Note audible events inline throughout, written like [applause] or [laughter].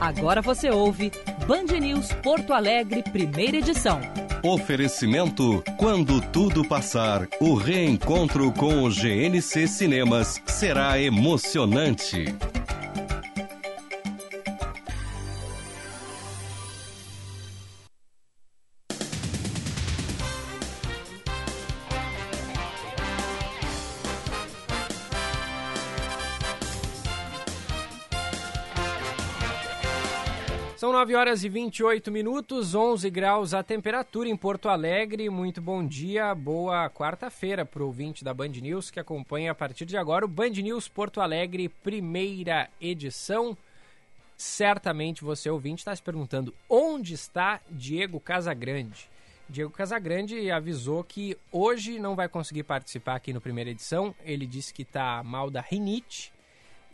Agora você ouve Band News Porto Alegre, primeira edição. Oferecimento: quando tudo passar, o reencontro com o GNC Cinemas será emocionante. 9 horas e 28 minutos, 11 graus a temperatura em Porto Alegre. Muito bom dia, boa quarta-feira para o ouvinte da Band News que acompanha a partir de agora o Band News Porto Alegre, primeira edição. Certamente você, ouvinte, está se perguntando onde está Diego Casagrande. Diego Casagrande avisou que hoje não vai conseguir participar aqui no primeira edição. Ele disse que está mal da rinite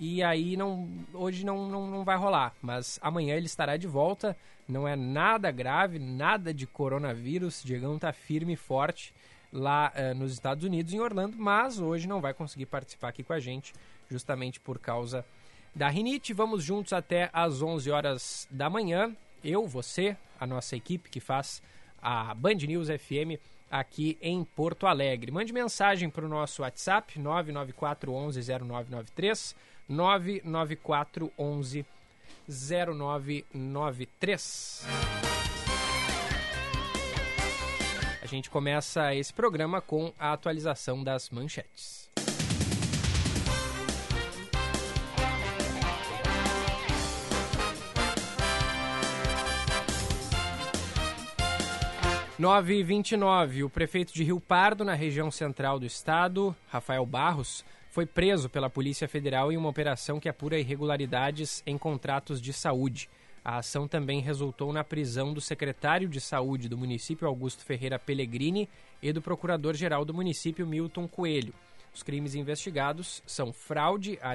e aí não hoje não, não, não vai rolar, mas amanhã ele estará de volta. Não é nada grave, nada de coronavírus. Diegão está firme e forte lá eh, nos Estados Unidos, em Orlando, mas hoje não vai conseguir participar aqui com a gente, justamente por causa da rinite. Vamos juntos até às 11 horas da manhã. Eu, você, a nossa equipe que faz a Band News FM aqui em Porto Alegre. Mande mensagem para o nosso WhatsApp 994 11 0993 994 11 0993. A gente começa esse programa com a atualização das manchetes. Nove e vinte O prefeito de Rio Pardo, na região central do estado, Rafael Barros, foi preso pela Polícia Federal em uma operação que apura irregularidades em contratos de saúde. A ação também resultou na prisão do secretário de Saúde do município, Augusto Ferreira Pellegrini, e do procurador-geral do município, Milton Coelho. Os crimes investigados são fraude à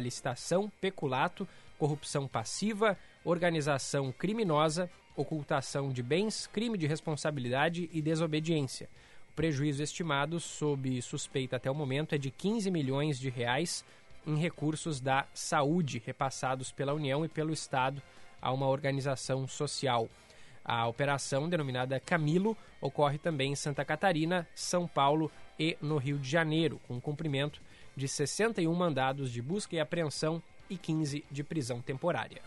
peculato, corrupção passiva, organização criminosa, ocultação de bens, crime de responsabilidade e desobediência prejuízo estimado sob suspeita até o momento é de 15 milhões de reais em recursos da saúde repassados pela União e pelo Estado a uma organização social. A operação, denominada Camilo, ocorre também em Santa Catarina, São Paulo e no Rio de Janeiro, com cumprimento de 61 mandados de busca e apreensão e 15 de prisão temporária.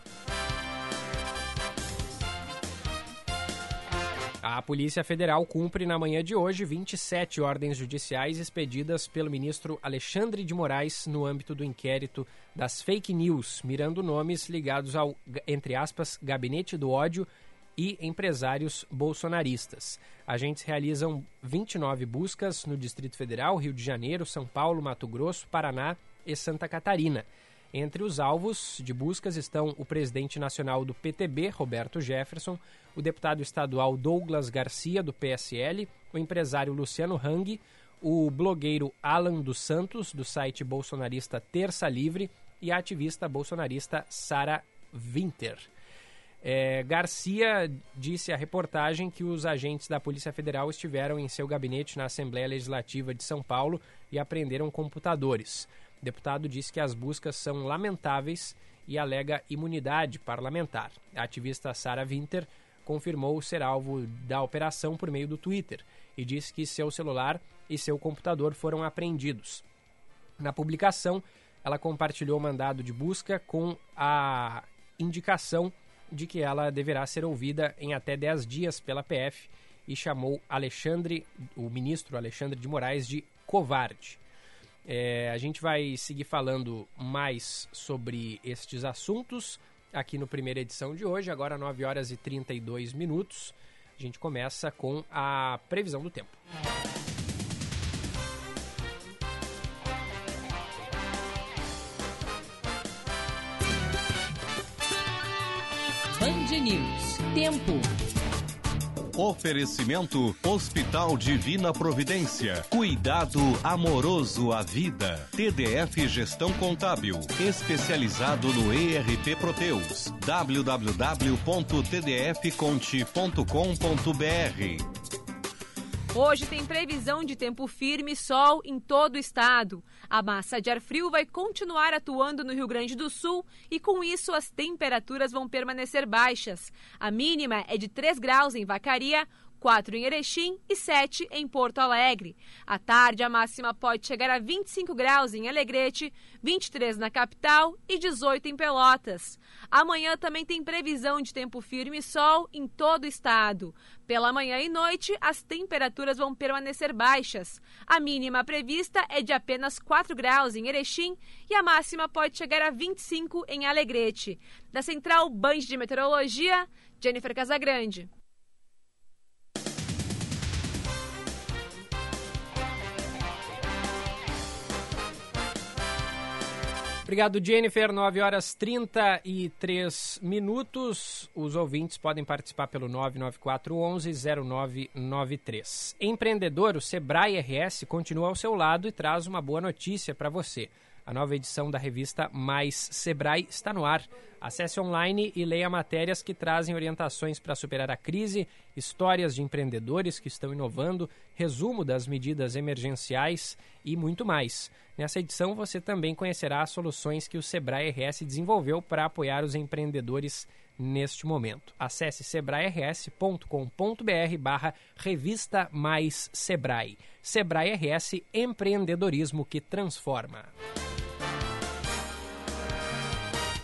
A Polícia Federal cumpre na manhã de hoje 27 ordens judiciais expedidas pelo ministro Alexandre de Moraes no âmbito do inquérito das fake news, mirando nomes ligados ao, entre aspas, gabinete do ódio e empresários bolsonaristas. Agentes realizam 29 buscas no Distrito Federal, Rio de Janeiro, São Paulo, Mato Grosso, Paraná e Santa Catarina. Entre os alvos de buscas estão o presidente nacional do PTB, Roberto Jefferson, o deputado estadual Douglas Garcia, do PSL, o empresário Luciano Hang, o blogueiro Alan dos Santos, do site bolsonarista Terça Livre, e a ativista bolsonarista Sara Winter. É, Garcia disse à reportagem que os agentes da Polícia Federal estiveram em seu gabinete na Assembleia Legislativa de São Paulo e apreenderam computadores. O deputado disse que as buscas são lamentáveis e alega imunidade parlamentar. A ativista Sara Winter confirmou ser alvo da operação por meio do Twitter e disse que seu celular e seu computador foram apreendidos. Na publicação, ela compartilhou o mandado de busca com a indicação de que ela deverá ser ouvida em até 10 dias pela PF e chamou Alexandre, o ministro Alexandre de Moraes de covarde. É, a gente vai seguir falando mais sobre estes assuntos aqui no primeira edição de hoje, agora 9 horas e 32 minutos. A gente começa com a previsão do tempo. Band News. Tempo. Oferecimento Hospital Divina Providência. Cuidado amoroso à vida. TDF Gestão Contábil. Especializado no ERP Proteus. www.tdfconte.com.br Hoje tem previsão de tempo firme e sol em todo o estado. A massa de ar frio vai continuar atuando no Rio Grande do Sul e, com isso, as temperaturas vão permanecer baixas. A mínima é de 3 graus em Vacaria, 4 em Erechim e 7 em Porto Alegre. À tarde, a máxima pode chegar a 25 graus em Alegrete, 23 na capital e 18 em Pelotas. Amanhã também tem previsão de tempo firme e sol em todo o estado. Pela manhã e noite, as temperaturas vão permanecer baixas. A mínima prevista é de apenas 4 graus em Erechim e a máxima pode chegar a 25 em Alegrete. Da Central Band de Meteorologia, Jennifer Casagrande. Obrigado, Jennifer. 9 horas 33 minutos. Os ouvintes podem participar pelo 99411-0993. Empreendedor, o Sebrae RS continua ao seu lado e traz uma boa notícia para você. A nova edição da revista Mais Sebrae está no ar. Acesse online e leia matérias que trazem orientações para superar a crise, histórias de empreendedores que estão inovando, resumo das medidas emergenciais e muito mais. Nessa edição você também conhecerá as soluções que o Sebrae RS desenvolveu para apoiar os empreendedores neste momento. Acesse sebrae-rs.com.br barra revista mais Sebrae. Sebrae RS, empreendedorismo que transforma.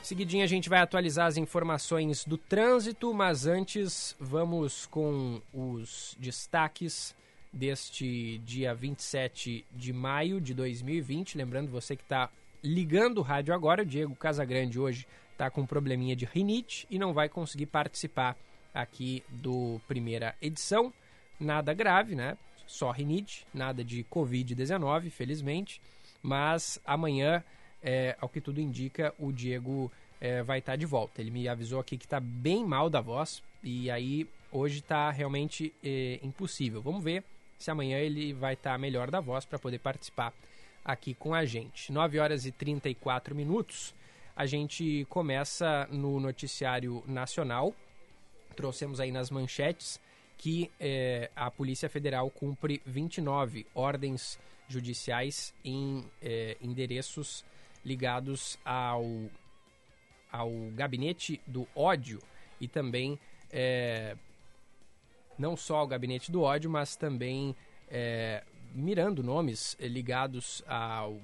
Seguidinha a gente vai atualizar as informações do trânsito, mas antes vamos com os destaques deste dia 27 de maio de 2020. Lembrando você que está ligando o rádio agora, o Diego Casagrande hoje está com um probleminha de rinite e não vai conseguir participar aqui do primeira edição. Nada grave, né? Só rinite, nada de Covid-19, felizmente. Mas amanhã é, ao que tudo indica, o Diego é, vai estar tá de volta. Ele me avisou aqui que está bem mal da voz e aí hoje está realmente é, impossível. Vamos ver se amanhã ele vai estar tá melhor da voz para poder participar aqui com a gente. 9 horas e 34 minutos. A gente começa no noticiário nacional. Trouxemos aí nas manchetes que é, a Polícia Federal cumpre 29 ordens judiciais em é, endereços ligados ao, ao gabinete do ódio e também é, não só ao gabinete do ódio, mas também mirando nomes ligados ao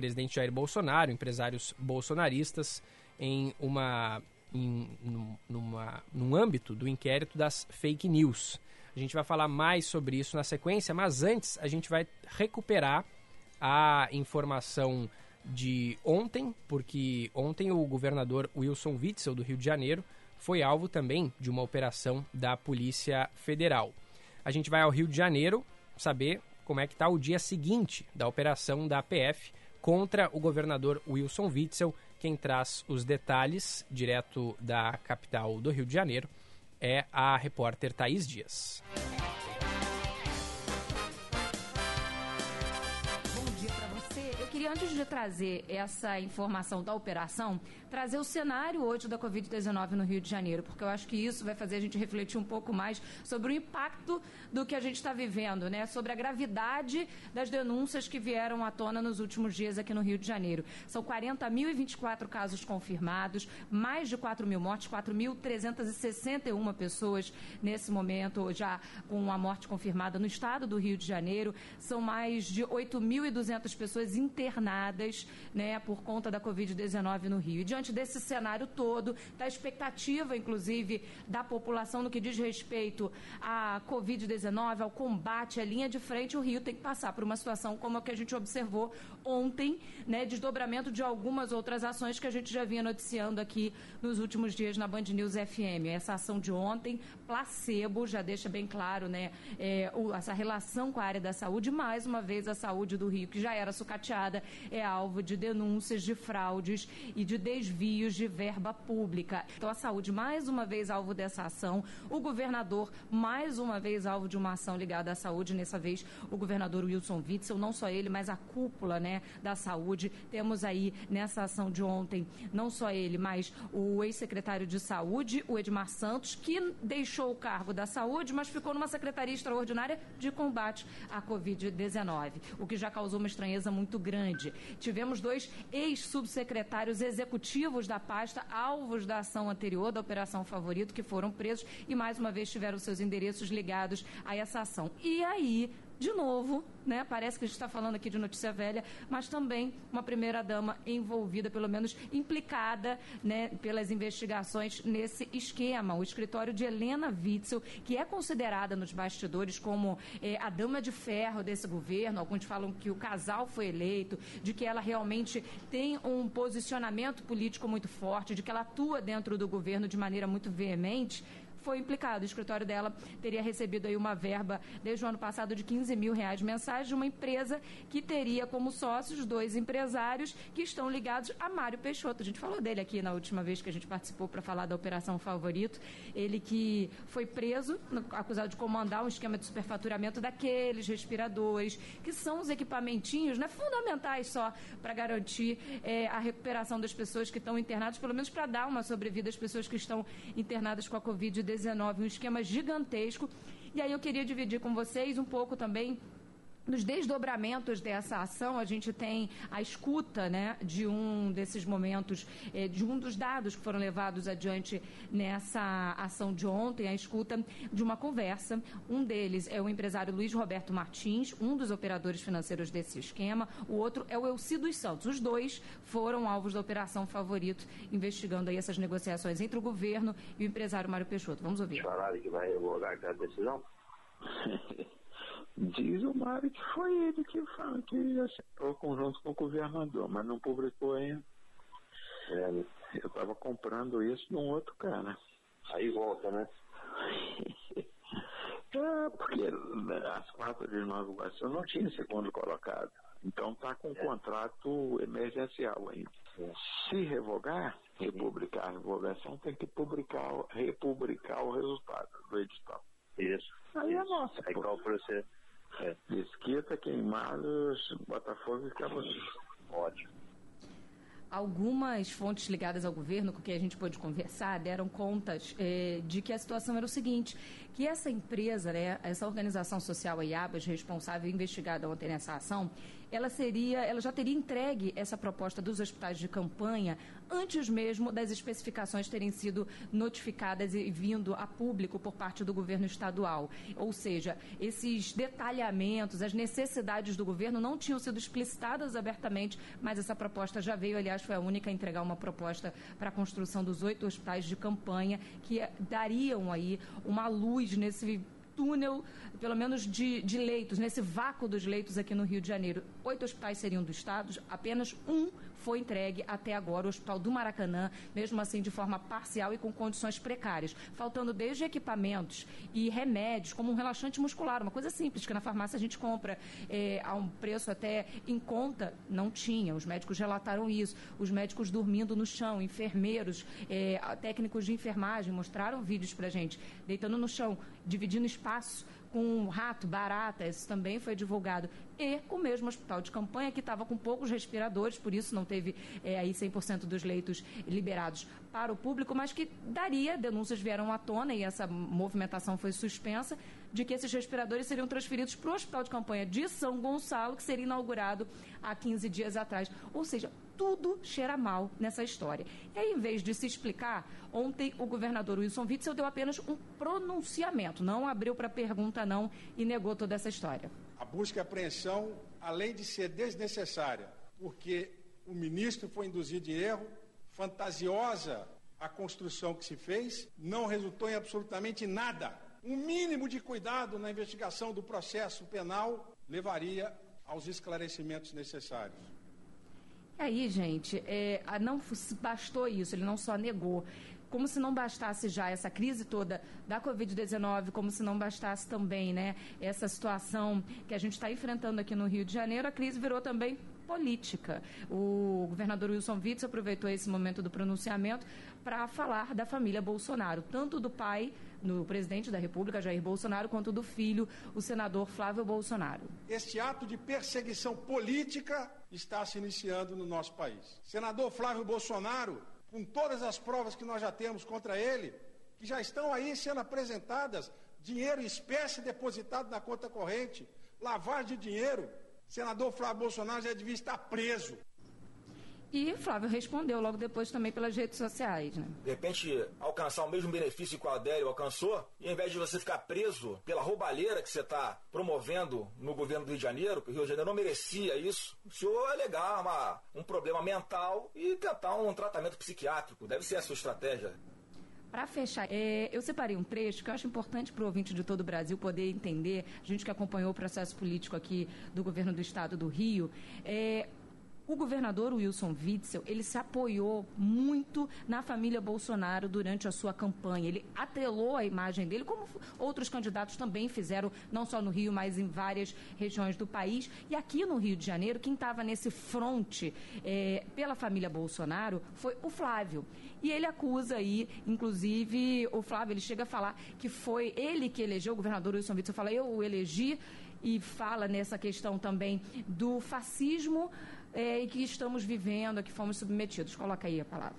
presidente Jair Bolsonaro, empresários bolsonaristas, em uma em, numa, num âmbito do inquérito das fake news. A gente vai falar mais sobre isso na sequência, mas antes a gente vai recuperar a informação de ontem, porque ontem o governador Wilson Witzel, do Rio de Janeiro, foi alvo também de uma operação da Polícia Federal. A gente vai ao Rio de Janeiro saber como é que está o dia seguinte da operação da PF contra o governador Wilson Witzel. Quem traz os detalhes direto da capital do Rio de Janeiro é a repórter Thaís Dias. Queria, antes de trazer essa informação da operação, trazer o cenário hoje da Covid-19 no Rio de Janeiro, porque eu acho que isso vai fazer a gente refletir um pouco mais sobre o impacto do que a gente está vivendo, né? Sobre a gravidade das denúncias que vieram à tona nos últimos dias aqui no Rio de Janeiro. São 40.024 casos confirmados, mais de 4 mil mortes, 4.361 pessoas nesse momento já com a morte confirmada no estado do Rio de Janeiro. São mais de 8.200 pessoas internadas internadas né, por conta da Covid-19 no Rio. E diante desse cenário todo, da expectativa, inclusive, da população no que diz respeito à Covid-19, ao combate, à linha de frente, o Rio tem que passar por uma situação como a que a gente observou ontem, né, desdobramento de algumas outras ações que a gente já vinha noticiando aqui nos últimos dias na Band News FM. Essa ação de ontem, placebo, já deixa bem claro né, é, o, essa relação com a área da saúde, mais uma vez a saúde do Rio, que já era sucateada é alvo de denúncias de fraudes e de desvios de verba pública. Então, a saúde, mais uma vez, alvo dessa ação. O governador, mais uma vez, alvo de uma ação ligada à saúde. Nessa vez, o governador Wilson Witzel, não só ele, mas a cúpula né, da saúde. Temos aí, nessa ação de ontem, não só ele, mas o ex-secretário de saúde, o Edmar Santos, que deixou o cargo da saúde, mas ficou numa secretaria extraordinária de combate à Covid-19, o que já causou uma estranheza muito grande grande. Tivemos dois ex-subsecretários executivos da pasta, alvos da ação anterior, da Operação Favorito, que foram presos e mais uma vez tiveram seus endereços ligados a essa ação. E aí, de novo, né? Parece que a gente está falando aqui de notícia velha, mas também uma primeira-dama envolvida, pelo menos implicada, né, pelas investigações nesse esquema. O escritório de Helena Witzel, que é considerada nos bastidores como eh, a dama de ferro desse governo, alguns falam que o casal foi eleito, de que ela realmente tem um posicionamento político muito forte, de que ela atua dentro do governo de maneira muito veemente foi implicado. O escritório dela teria recebido aí uma verba desde o ano passado de 15 mil reais mensais de uma empresa que teria como sócios dois empresários que estão ligados a Mário Peixoto. A gente falou dele aqui na última vez que a gente participou para falar da Operação Favorito. Ele que foi preso, acusado de comandar um esquema de superfaturamento daqueles respiradores, que são os equipamentinhos né, fundamentais só para garantir é, a recuperação das pessoas que estão internadas, pelo menos para dar uma sobrevida às pessoas que estão internadas com a Covid-19 um esquema gigantesco. E aí eu queria dividir com vocês um pouco também nos desdobramentos dessa ação, a gente tem a escuta né, de um desses momentos, eh, de um dos dados que foram levados adiante nessa ação de ontem, a escuta de uma conversa. Um deles é o empresário Luiz Roberto Martins, um dos operadores financeiros desse esquema. O outro é o Elci dos Santos. Os dois foram alvos da Operação Favorito, investigando aí essas negociações entre o governo e o empresário Mário Peixoto. Vamos ouvir. Falaram que vai revogar aquela decisão? [laughs] Diz o Mário que foi ele que fala que acertou conjunto com o governador, mas não publicou ainda. É, eu estava comprando isso de um outro cara. Aí volta, né? [laughs] é, porque as quatro de Nova Iguaçu não tinha segundo colocado. Então está com um é. contrato emergencial ainda. É. Se revogar, republicar a revogação, tem que publicar, republicar o resultado do edital. Isso. Aí é nossa. Aí qual o processo? É. Mesquita, Queimados, Botafogo e Cabo Ótimo. Algumas fontes ligadas ao governo com quem a gente pôde conversar deram contas eh, de que a situação era o seguinte, que essa empresa, né, essa organização social, IABAS, responsável e investigada ontem nessa ação, ela seria, ela já teria entregue essa proposta dos hospitais de campanha antes mesmo das especificações terem sido notificadas e vindo a público por parte do governo estadual. Ou seja, esses detalhamentos, as necessidades do governo não tinham sido explicitadas abertamente, mas essa proposta já veio, aliás, foi a única a entregar uma proposta para a construção dos oito hospitais de campanha que dariam aí uma luz nesse túnel, pelo menos de, de leitos, nesse vácuo dos leitos aqui no Rio de Janeiro. Oito hospitais seriam do Estado, apenas um foi entregue até agora, o Hospital do Maracanã, mesmo assim de forma parcial e com condições precárias, faltando desde equipamentos e remédios, como um relaxante muscular, uma coisa simples que na farmácia a gente compra é, a um preço até em conta, não tinha. Os médicos relataram isso. Os médicos dormindo no chão, enfermeiros, é, técnicos de enfermagem mostraram vídeos para gente, deitando no chão, dividindo espaço com rato, barata, isso também foi divulgado. E o mesmo hospital de campanha que estava com poucos respiradores, por isso não teve é, aí 100% dos leitos liberados para o público, mas que daria, denúncias vieram à tona e essa movimentação foi suspensa, de que esses respiradores seriam transferidos para o hospital de campanha de São Gonçalo, que seria inaugurado há 15 dias atrás. Ou seja, tudo cheira mal nessa história. E aí, em vez de se explicar, ontem o governador Wilson Witzel deu apenas um pronunciamento, não abriu para pergunta não e negou toda essa história. A busca e apreensão, além de ser desnecessária, porque o ministro foi induzido em erro, fantasiosa a construção que se fez, não resultou em absolutamente nada. Um mínimo de cuidado na investigação do processo penal levaria aos esclarecimentos necessários aí, gente, é, não bastou isso, ele não só negou. Como se não bastasse já essa crise toda da Covid-19, como se não bastasse também né, essa situação que a gente está enfrentando aqui no Rio de Janeiro, a crise virou também política. O governador Wilson Witts aproveitou esse momento do pronunciamento para falar da família Bolsonaro, tanto do pai, do presidente da República, Jair Bolsonaro, quanto do filho, o senador Flávio Bolsonaro. Este ato de perseguição política está se iniciando no nosso país. Senador Flávio Bolsonaro, com todas as provas que nós já temos contra ele, que já estão aí sendo apresentadas, dinheiro em espécie depositado na conta corrente, lavagem de dinheiro, senador Flávio Bolsonaro já devia estar preso. E Flávio respondeu logo depois também pelas redes sociais, né? De repente, alcançar o mesmo benefício que o Adélio alcançou, e ao invés de você ficar preso pela roubalheira que você está promovendo no governo do Rio de Janeiro, que o Rio de Janeiro não merecia isso, o senhor alegar uma, um problema mental e tentar um tratamento psiquiátrico. Deve ser a sua estratégia. Para fechar, é, eu separei um trecho que eu acho importante para o ouvinte de todo o Brasil poder entender, a gente que acompanhou o processo político aqui do governo do estado do Rio, é, o governador Wilson Witzel, ele se apoiou muito na família Bolsonaro durante a sua campanha. Ele atrelou a imagem dele, como outros candidatos também fizeram, não só no Rio, mas em várias regiões do país. E aqui no Rio de Janeiro, quem estava nesse fronte é, pela família Bolsonaro foi o Flávio. E ele acusa aí, inclusive, o Flávio, ele chega a falar que foi ele que elegeu, o governador Wilson Witzel fala, eu o elegi, e fala nessa questão também do fascismo é, e que estamos vivendo, a que fomos submetidos. Coloca aí a palavra.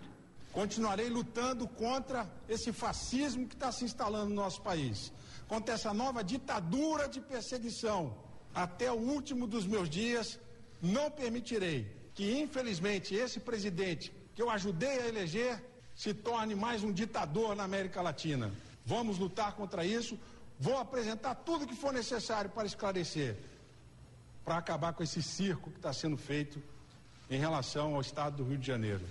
Continuarei lutando contra esse fascismo que está se instalando no nosso país, contra essa nova ditadura de perseguição. Até o último dos meus dias, não permitirei que, infelizmente, esse presidente que eu ajudei a eleger se torne mais um ditador na América Latina. Vamos lutar contra isso. Vou apresentar tudo que for necessário para esclarecer para acabar com esse circo que está sendo feito em relação ao estado do Rio de Janeiro.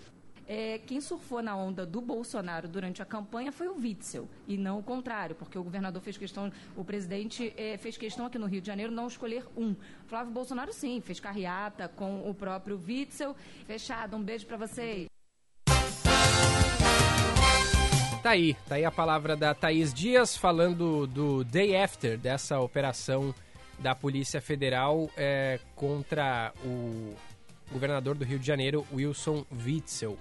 É, quem surfou na onda do Bolsonaro durante a campanha foi o Witzel, e não o contrário, porque o governador fez questão, o presidente é, fez questão aqui no Rio de Janeiro não escolher um. Flávio Bolsonaro, sim, fez carreata com o próprio Witzel. Fechado, um beijo para vocês. Tá aí, tá aí a palavra da Thaís Dias falando do day after dessa operação da Polícia Federal é, contra o governador do Rio de Janeiro, Wilson Witzel.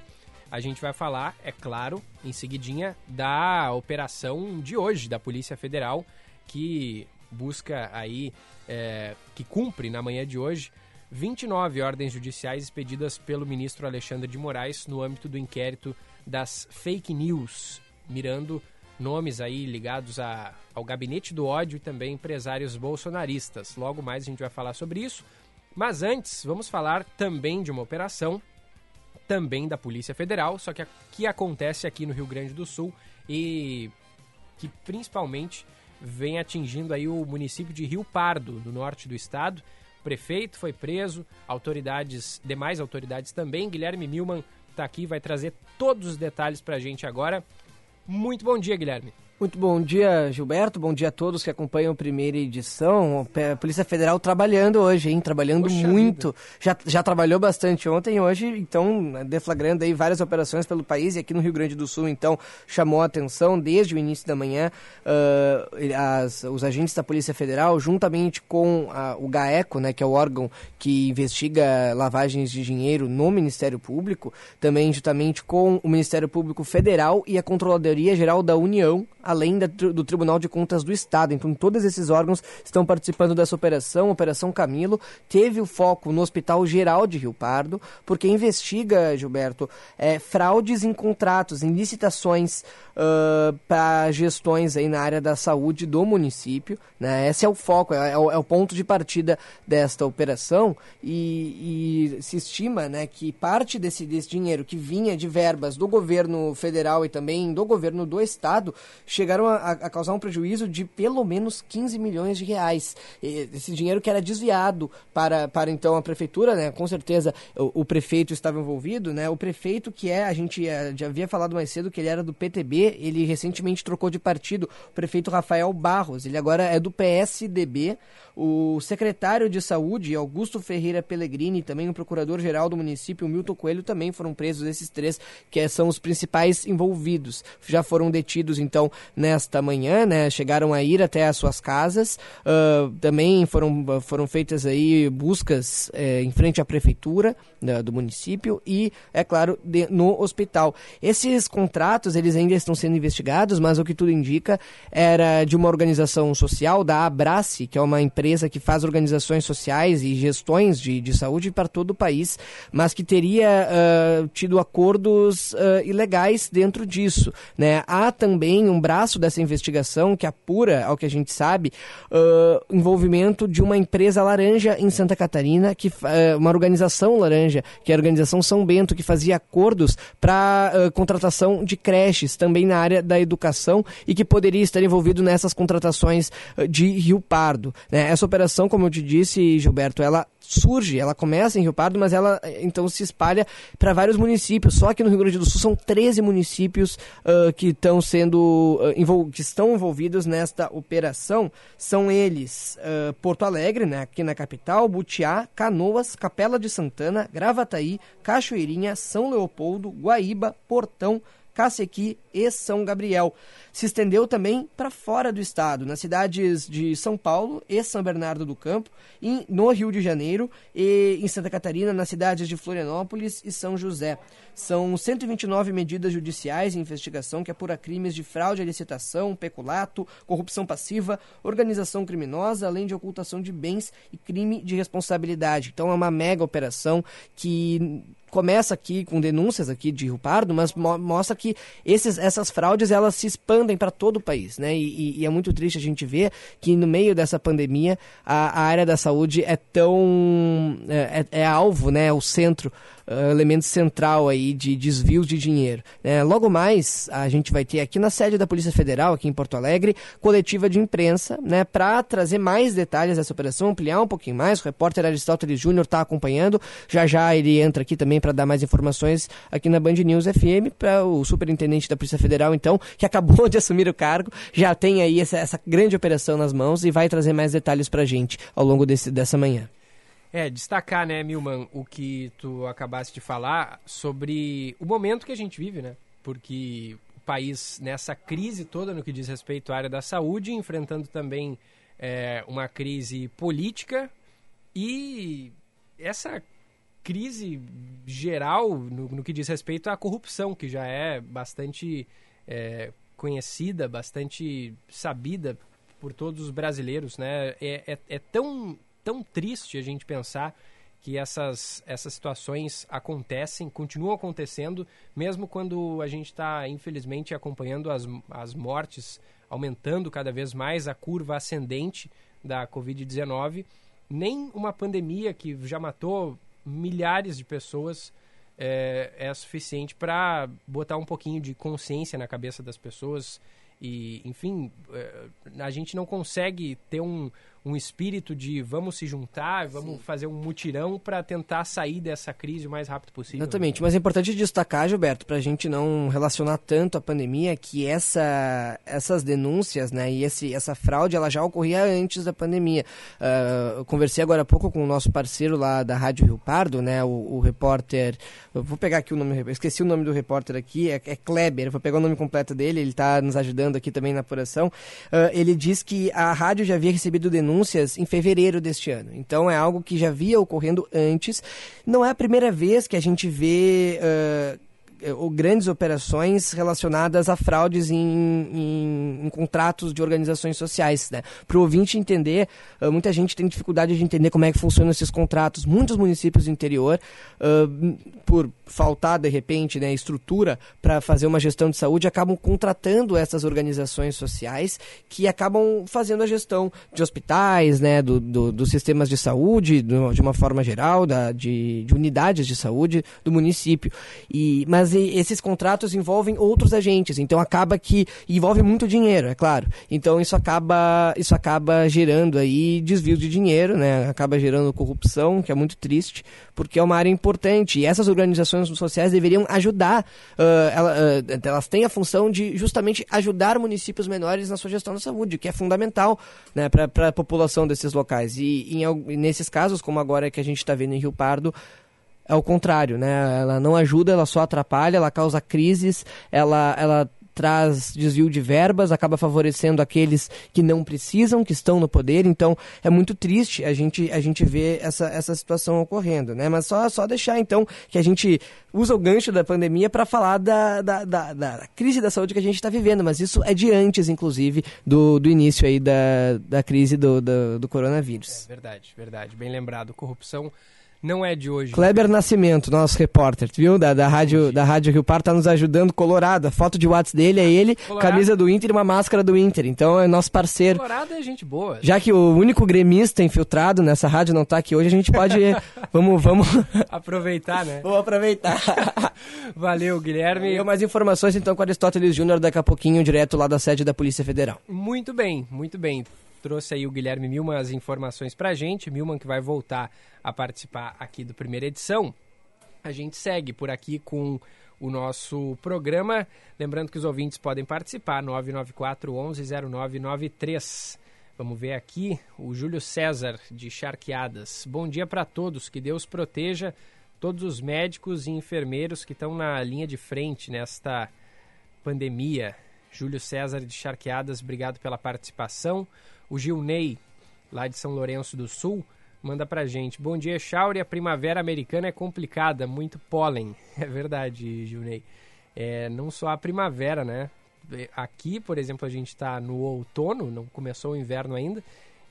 A gente vai falar, é claro, em seguidinha, da operação de hoje da Polícia Federal, que busca aí, é, que cumpre na manhã de hoje, 29 ordens judiciais expedidas pelo ministro Alexandre de Moraes no âmbito do inquérito das fake news, mirando nomes aí ligados a, ao gabinete do ódio e também empresários bolsonaristas. Logo mais a gente vai falar sobre isso. Mas antes, vamos falar também de uma operação, também da Polícia Federal, só que, a, que acontece aqui no Rio Grande do Sul e que principalmente vem atingindo aí o município de Rio Pardo, no norte do estado. O prefeito foi preso, autoridades, demais autoridades também. Guilherme Milman está aqui, vai trazer todos os detalhes para a gente agora. Muito bom dia, Guilherme. Muito bom dia, Gilberto. Bom dia a todos que acompanham a primeira edição. A Polícia Federal trabalhando hoje, hein? Trabalhando Poxa muito. Já, já trabalhou bastante ontem e hoje, então, deflagrando aí várias operações pelo país e aqui no Rio Grande do Sul, então, chamou a atenção desde o início da manhã uh, as, os agentes da Polícia Federal, juntamente com a, o GAECO, né, que é o órgão que investiga lavagens de dinheiro no Ministério Público, também juntamente com o Ministério Público Federal e a Controladoria Geral da União, além da, do Tribunal de Contas do Estado. Então, todos esses órgãos estão participando dessa operação. Operação Camilo teve o foco no Hospital Geral de Rio Pardo, porque investiga, Gilberto, é, fraudes em contratos, em licitações uh, para gestões aí na área da saúde do município. Né? Esse é o foco, é, é, o, é o, ponto de partida desta operação e, e se estima né, que parte desse, desse dinheiro que vinha de verbas do governo federal e também do governo do estado chegaram a, a, causar um prejuízo de pelo menos 15 milhões de reais. Esse dinheiro que era desviado para, para então a prefeitura, né? Com certeza o, o prefeito estava envolvido, né? O prefeito que é, a gente eh, já havia falado mais cedo que ele era do PTB, ele recentemente trocou de partido, o prefeito Rafael Barros, ele agora é do PSDB. O secretário de Saúde, Augusto Ferreira Pellegrini, também o procurador-geral do município, Milton Coelho, também foram presos esses três, que são os principais envolvidos. Já foram detidos, então, nesta manhã, né? Chegaram a ir até as suas casas. Uh, também foram, foram feitas aí buscas eh, em frente à prefeitura do município e, é claro, de, no hospital. Esses contratos, eles ainda estão sendo investigados, mas o que tudo indica era de uma organização social, da Abrace, que é uma empresa que faz organizações sociais e gestões de, de saúde para todo o país, mas que teria uh, tido acordos uh, ilegais dentro disso. Né? Há também um braço braço dessa investigação que apura, ao que a gente sabe, uh, envolvimento de uma empresa laranja em Santa Catarina, que uh, uma organização laranja, que é a organização São Bento, que fazia acordos para uh, contratação de creches, também na área da educação, e que poderia estar envolvido nessas contratações de Rio Pardo. Né? Essa operação, como eu te disse, Gilberto, ela surge, ela começa em Rio Pardo, mas ela então se espalha para vários municípios. Só que no Rio Grande do Sul são 13 municípios uh, que estão sendo uh, que estão envolvidos nesta operação. São eles uh, Porto Alegre, né, aqui na capital, Butiá, Canoas, Capela de Santana, Gravataí, Cachoeirinha, São Leopoldo, Guaíba, Portão, Cacequi e São Gabriel. Se estendeu também para fora do estado, nas cidades de São Paulo e São Bernardo do Campo, no Rio de Janeiro e em Santa Catarina, nas cidades de Florianópolis e São José. São 129 medidas judiciais em investigação que apura crimes de fraude à licitação, peculato, corrupção passiva, organização criminosa, além de ocultação de bens e crime de responsabilidade. Então é uma mega operação que começa aqui com denúncias aqui de Rio Pardo, mas mo mostra que esses, essas fraudes elas se expandem para todo o país, né? E, e, é muito triste a gente ver que no meio dessa pandemia a, a área da saúde é tão é, é, é alvo, né? É o centro uh, elemento central aí de desvios de dinheiro. Né? Logo mais, a gente vai ter aqui na sede da Polícia Federal, aqui em Porto Alegre, coletiva de imprensa, né, para trazer mais detalhes dessa operação, ampliar um pouquinho mais. O repórter Aristóteles Júnior está acompanhando. Já já ele entra aqui também para dar mais informações aqui na Band News FM, para o superintendente da Polícia Federal, então, que [laughs] acabou de assumir o cargo, já tem aí essa, essa grande operação nas mãos e vai trazer mais detalhes para a gente ao longo desse, dessa manhã. É, destacar, né, Milman, o que tu acabaste de falar sobre o momento que a gente vive, né? Porque o país, nessa crise toda no que diz respeito à área da saúde, enfrentando também é, uma crise política e essa crise geral no, no, que diz respeito à corrupção, que já é bastante é, conhecida, bastante sabida por todos os brasileiros, né? É, é, é tão tão triste a gente pensar que essas, essas situações acontecem, continuam acontecendo, mesmo quando a gente está, infelizmente, acompanhando as, as mortes aumentando cada vez mais, a curva ascendente da Covid-19. Nem uma pandemia que já matou milhares de pessoas é, é suficiente para botar um pouquinho de consciência na cabeça das pessoas. E, enfim, é, a gente não consegue ter um, um espírito de vamos se juntar, vamos Sim. fazer um mutirão para tentar sair dessa crise o mais rápido possível. Exatamente, mas é importante destacar, Gilberto, para a gente não relacionar tanto a pandemia, que essa, essas denúncias né, e esse, essa fraude ela já ocorria antes da pandemia. Uh, conversei agora há pouco com o nosso parceiro lá da Rádio Rio Pardo, né, o, o repórter, vou pegar aqui o nome, esqueci o nome do repórter aqui, é, é Kleber, vou pegar o nome completo dele, ele está nos ajudando aqui também na apuração. Uh, ele diz que a rádio já havia recebido denúncias denúncias em fevereiro deste ano. Então é algo que já via ocorrendo antes. Não é a primeira vez que a gente vê uh, ou grandes operações relacionadas a fraudes em, em, em contratos de organizações sociais. Né? Para o ouvinte entender, uh, muita gente tem dificuldade de entender como é que funcionam esses contratos. Muitos municípios do interior, uh, por faltar, de repente, né, estrutura para fazer uma gestão de saúde, acabam contratando essas organizações sociais que acabam fazendo a gestão de hospitais, né, do, do dos sistemas de saúde, do, de uma forma geral, da, de, de unidades de saúde do município. E, mas mas esses contratos envolvem outros agentes, então acaba que envolve muito dinheiro, é claro. Então isso acaba isso acaba gerando aí desvio de dinheiro, né? Acaba gerando corrupção, que é muito triste, porque é uma área importante e essas organizações sociais deveriam ajudar. Uh, ela, uh, elas têm a função de justamente ajudar municípios menores na sua gestão da saúde, que é fundamental, né, para a população desses locais. E em, nesses casos, como agora que a gente está vendo em Rio Pardo é o contrário, né? Ela não ajuda, ela só atrapalha, ela causa crises, ela, ela traz desvio de verbas, acaba favorecendo aqueles que não precisam, que estão no poder. Então é muito triste a gente, a gente ver essa, essa situação ocorrendo, né? Mas só, só deixar então que a gente usa o gancho da pandemia para falar da, da, da, da, crise da saúde que a gente está vivendo, mas isso é de antes, inclusive, do, do início aí da, da crise do, do, do coronavírus. É verdade, verdade. Bem lembrado. Corrupção Não é de hoje. Kleber Nascimento, nosso repórter, viu? Da, da, rádio, da Rádio Rio Par, tá nos ajudando. Colorado, a foto de WhatsApp dele é ele, Colorado. camisa do Inter e uma máscara do Inter. Então é nosso parceiro. Colorado é gente boa. Já que o único gremista infiltrado nessa rádio não tá aqui hoje, a gente pode. [laughs] vamos, vamos. [laughs] Aproveitar, né? Vamos aproveitar. [laughs] Valeu, Guilherme. E mais informações então com Aristóteles Júnior daqui a pouquinho, direto lá da sede da Polícia Federal. Muito bem, muito bem. Trouxe aí o Guilherme Milman as informações pra gente. Milman que vai voltar a participar aqui do primeira edição. A gente segue por aqui com o nosso programa. Lembrando que os ouvintes podem participar, 994 11 0993. Vamos ver aqui o Júlio César de Charqueadas. Bom dia para todos, que Deus proteja todos os médicos e enfermeiros que estão na linha de frente nesta pandemia. Júlio César de Charqueadas, obrigado pela participação. O Gilney, lá de São Lourenço do Sul, manda pra gente. Bom dia, Chauri. A primavera americana é complicada, muito pólen. [laughs] É verdade, Gilney. É, não só a primavera, né? Aqui, por exemplo, a gente está no outono, não começou o inverno ainda,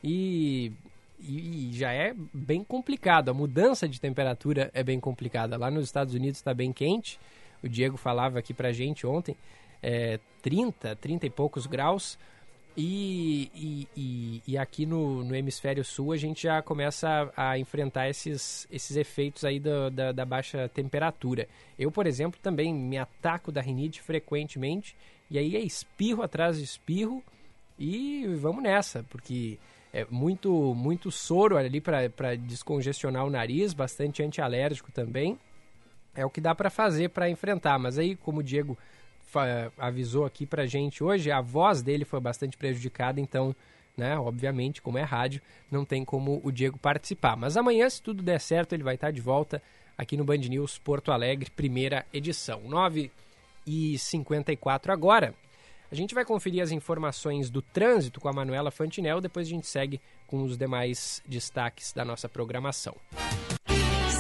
e, e, e, já é bem complicado. A mudança de temperatura é bem complicada. Lá nos Estados Unidos está bem quente. O Diego falava aqui pra gente ontem, é, 30, 30 e poucos graus. E, e, e, e, aqui no, no hemisfério sul a gente já começa a, a enfrentar esses, esses efeitos aí da, da, baixa temperatura. Eu, por exemplo, também me ataco da rinite frequentemente e aí é espirro atrás de espirro e vamos nessa, porque é muito, muito soro ali para descongestionar o nariz, bastante antialérgico também. É o que dá para fazer para enfrentar, mas aí, como o Diego avisou aqui pra gente hoje, a voz dele foi bastante prejudicada, então, né, obviamente, como é rádio, não tem como o Diego participar. Mas amanhã, se tudo der certo, ele vai estar de volta aqui no Band News Porto Alegre, primeira edição. 9 e 54 agora. A gente vai conferir as informações do trânsito com a Manuela Fantinel, depois a gente segue com os demais destaques da nossa programação.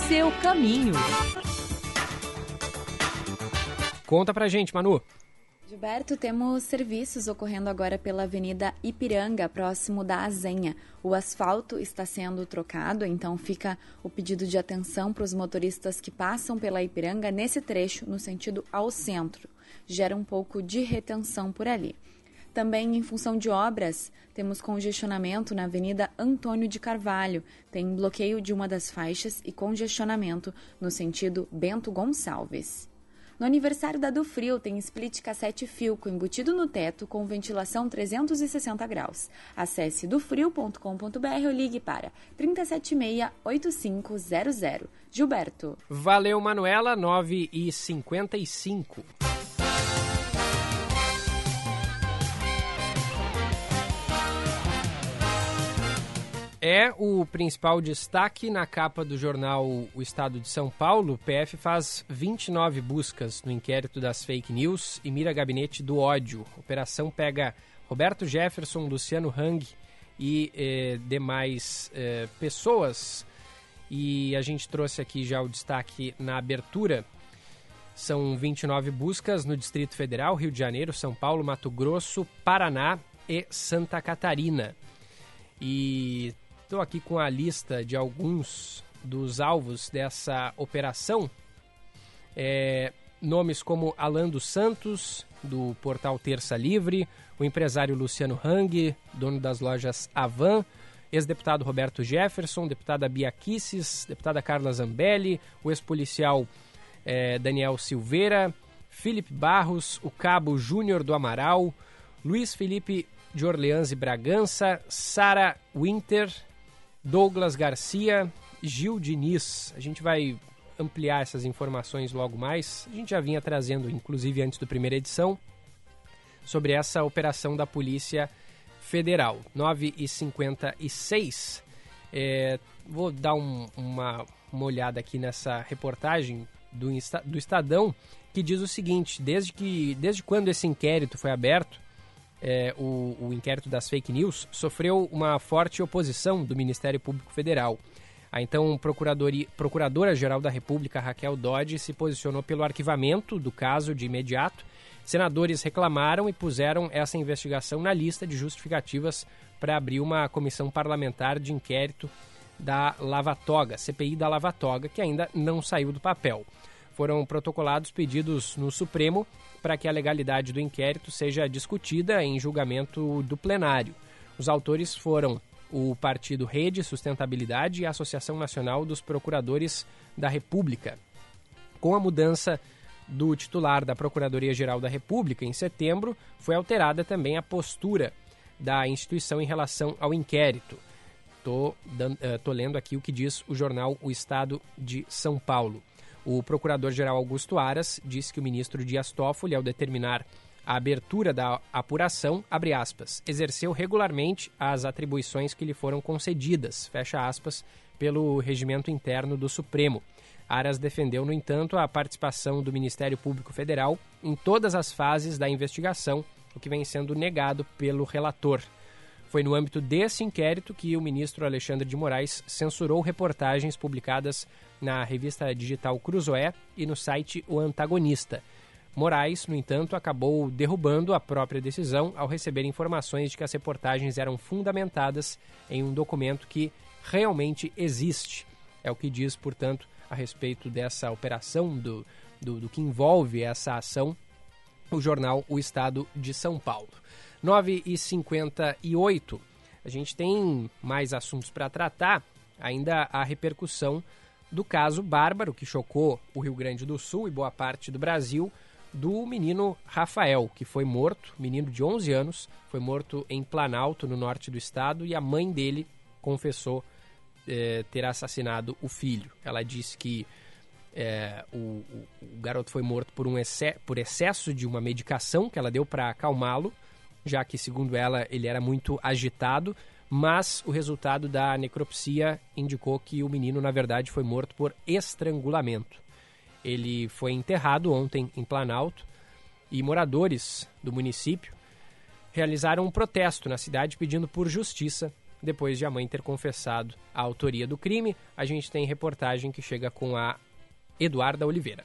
Seu caminho. Conta pra gente, Manu. Gilberto, temos serviços ocorrendo agora pela Avenida Ipiranga, próximo da Azenha. O asfalto está sendo trocado, então fica o pedido de atenção para os motoristas que passam pela Ipiranga nesse trecho, no sentido ao centro. Gera um pouco de retenção por ali. Também em função de obras, temos congestionamento na Avenida Antônio de Carvalho. Tem bloqueio de uma das faixas e congestionamento no sentido Bento Gonçalves. No aniversário da Do Frio tem split cassete Filco embutido no teto com ventilação 360 graus. Acesse dofrio.com.br ou ligue para 376-8500. Gilberto. Valeu, Manuela, 9 e 55. É o principal destaque na capa do jornal O Estado de São Paulo. O PF faz 29 buscas no inquérito das fake news e mira gabinete do ódio. A operação pega Roberto Jefferson, Luciano Hang e eh, demais eh, pessoas. E a gente trouxe aqui já o destaque na abertura. São 29 buscas no Distrito Federal, Rio de Janeiro, São Paulo, Mato Grosso, Paraná e Santa Catarina. E Estou aqui com a lista de alguns dos alvos dessa operação. É, nomes como Alan dos Santos, do portal Terça Livre, o empresário Luciano Hang, dono das lojas Avan, ex-deputado Roberto Jefferson, deputada Bia Kisses, deputada Carla Zambelli, o ex-policial é, Daniel Silveira, Felipe Barros, o cabo Júnior do Amaral, Luiz Felipe de Orleans e Bragança, Sara Winter, Douglas Garcia, Gil Diniz. A gente vai ampliar essas informações logo mais. A gente já vinha trazendo, inclusive antes da primeira edição, sobre essa operação da Polícia Federal. 9h56. É, vou dar um, uma, uma olhada aqui nessa reportagem do, do Estadão, que diz o seguinte: desde, que, desde quando esse inquérito foi aberto, é, o, o inquérito das fake news sofreu uma forte oposição do Ministério Público Federal. A então Procuradora-Geral da República, Raquel Dodge, se posicionou pelo arquivamento do caso de imediato. Senadores reclamaram e puseram essa investigação na lista de justificativas para abrir uma comissão parlamentar de inquérito da Lava Toga, CPI da Lava Toga, que ainda não saiu do papel. Foram protocolados pedidos no Supremo para que a legalidade do inquérito seja discutida em julgamento do plenário. Os autores foram o Partido Rede Sustentabilidade e a Associação Nacional dos Procuradores da República. Com a mudança do titular da Procuradoria-Geral da República em setembro, foi alterada também a postura da instituição em relação ao inquérito. Estou uh, lendo aqui o que diz o jornal O Estado de São Paulo. O procurador-geral Augusto Aras disse que o ministro Dias Toffoli, ao determinar a abertura da apuração, abre aspas, exerceu regularmente as atribuições que lhe foram concedidas, fecha aspas, pelo regimento interno do Supremo. Aras defendeu, no entanto, a participação do Ministério Público Federal em todas as fases da investigação, o que vem sendo negado pelo relator. Foi no âmbito desse inquérito que o ministro Alexandre de Moraes censurou reportagens publicadas na revista digital Cruzoé e no site O Antagonista. Moraes, no entanto, acabou derrubando a própria decisão ao receber informações de que as reportagens eram fundamentadas em um documento que realmente existe. É o que diz, portanto, a respeito dessa operação, do, do, do que envolve essa ação, o jornal O Estado de São Paulo. 9h58, a gente tem mais assuntos para tratar, ainda a repercussão do caso bárbaro que chocou o Rio Grande do Sul e boa parte do Brasil do menino Rafael, que foi morto, menino de 11 anos, foi morto em Planalto, no norte do estado, e a mãe dele confessou eh, ter assassinado o filho. Ela disse que eh, o, o, o, garoto foi morto por, um exce por excesso de uma medicação que ela deu para acalmá-lo, já que, segundo ela, ele era muito agitado, mas o resultado da necropsia indicou que o menino, na verdade, foi morto por estrangulamento. Ele foi enterrado ontem em Planalto e moradores do município realizaram um protesto na cidade pedindo por justiça depois de a mãe ter confessado a autoria do crime. A gente tem reportagem que chega com a Eduarda Oliveira.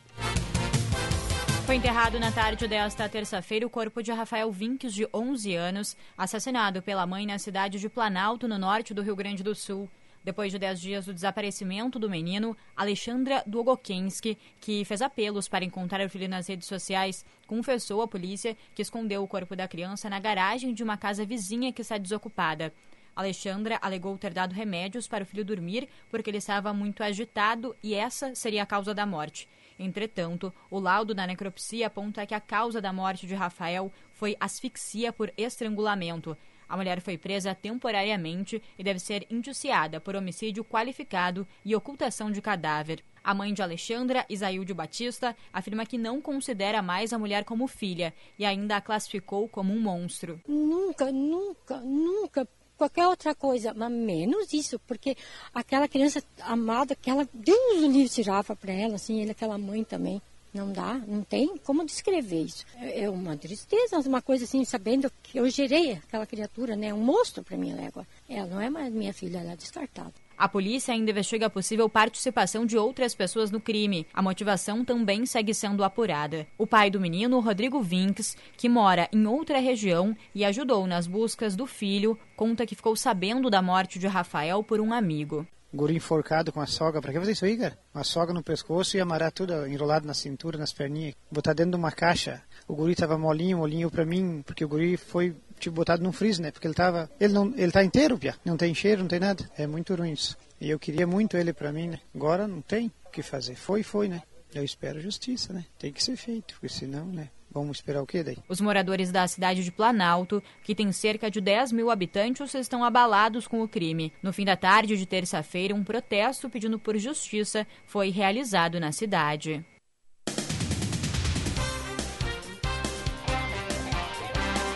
Foi enterrado na tarde desta terça-feira o corpo de Rafael Vinques, de 11 anos, assassinado pela mãe na cidade de Planalto, no norte do Rio Grande do Sul. Depois de 10 dias do desaparecimento do menino, Alexandra Długokensky, que fez apelos para encontrar o filho nas redes sociais, confessou à polícia que escondeu o corpo da criança na garagem de uma casa vizinha que está desocupada. Alexandra alegou ter dado remédios para o filho dormir porque ele estava muito agitado e essa seria a causa da morte. Entretanto, o laudo da necropsia aponta que a causa da morte de Rafael foi asfixia por estrangulamento. A mulher foi presa temporariamente e deve ser indiciada por homicídio qualificado e ocultação de cadáver. A mãe de Alexandra, Isaílde Batista, afirma que não considera mais a mulher como filha e ainda a classificou como um monstro. Nunca, nunca, nunca qualquer outra coisa, mas menos isso, porque aquela criança amada, aquela Deus o livre tirava para ela, assim, ele aquela mãe também. Não dá, não tem como descrever isso. É, é uma tristeza, uma coisa assim, sabendo que eu gerei aquela criatura, né? Um monstro para minha légua. Ela não é mais minha filha, ela é descartada. A polícia ainda investiga a possível participação de outras pessoas no crime. A motivação também segue sendo apurada. O pai do menino, Rodrigo Vinks, que mora em outra região e ajudou nas buscas do filho, conta que ficou sabendo da morte de Rafael por um amigo guri enforcado com a soga. Pra que fazer isso aí, cara? Uma soga no pescoço e amarrar tudo enrolado na cintura, nas perninhas. Botar dentro de uma caixa. O guri tava molinho, molinho pra mim, porque o guri foi tipo botado num freeze, né? Porque ele tava, ele não, ele tá inteiro, pia. Não tem cheiro, não tem nada. É muito ruim isso. E eu queria muito ele pra mim, né? Agora não tem o que fazer. Foi, foi, né? Eu espero justiça, né? Tem que ser feito, porque senão, né? Vamos esperar o que daí? Os moradores da cidade de Planalto, que tem cerca de 10 mil habitantes, estão abalados com o crime. No fim da tarde de terça-feira, um protesto pedindo por justiça foi realizado na cidade.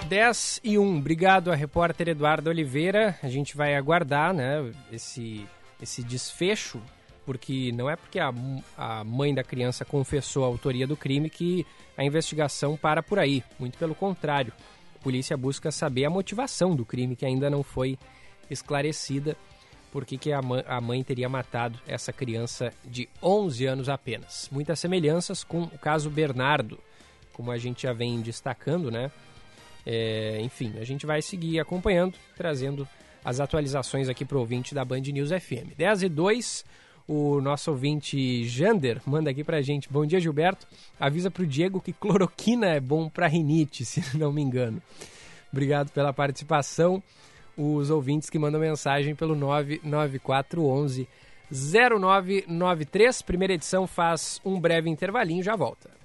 Dez e um. Obrigado a repórter Eduardo Oliveira. A gente vai aguardar, né, esse esse desfecho porque não é porque a, a mãe da criança confessou a autoria do crime que a investigação para por aí. Muito pelo contrário. A polícia busca saber a motivação do crime que ainda não foi esclarecida. Por que, a, mãe, a mãe teria matado essa criança de 11 anos apenas? Muitas semelhanças com o caso Bernardo, como a gente já vem destacando, né? É, enfim, a gente vai seguir acompanhando, trazendo as atualizações aqui para o ouvinte da Band News FM. 10 e 2, o nosso ouvinte Jander manda aqui para a gente. Bom dia, Gilberto. Avisa para o Diego que cloroquina é bom para rinite, [laughs] se não me engano. Obrigado pela participação. Os ouvintes que mandam mensagem pelo 99411 0993. Primeira edição faz um breve intervalinho, já volta.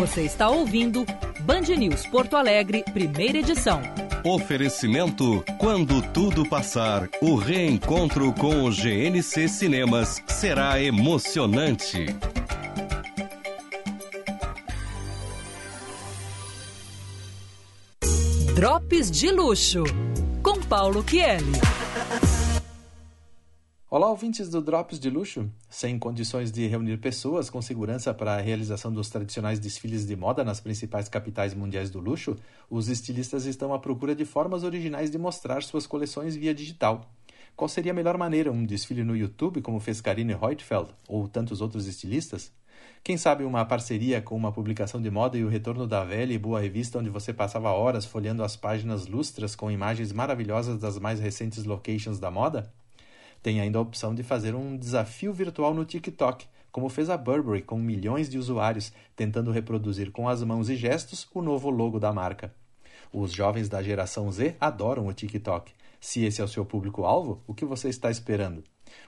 Você está ouvindo Band News Porto Alegre, primeira edição. Oferecimento: quando tudo passar, o reencontro com o GNC Cinemas será emocionante. Drops de Luxo, com Paulo Chielli. Olá, ouvintes do Drops de Luxo. Sem condições de reunir pessoas com segurança para a realização dos tradicionais desfiles de moda nas principais capitais mundiais do luxo, os estilistas estão à procura de formas originais de mostrar suas coleções via digital. Qual seria a melhor maneira? Um desfile no YouTube, como fez Karine Reutfeld ou tantos outros estilistas? Quem sabe uma parceria com uma publicação de moda e o retorno da velha e boa revista onde você passava horas folheando as páginas lustras com imagens maravilhosas das mais recentes locations da moda? Tem ainda a opção de fazer um desafio virtual no TikTok, como fez a Burberry com milhões de usuários, tentando reproduzir com as mãos e gestos o novo logo da marca. Os jovens da geração Z adoram o TikTok. Se esse é o seu público-alvo, o que você está esperando?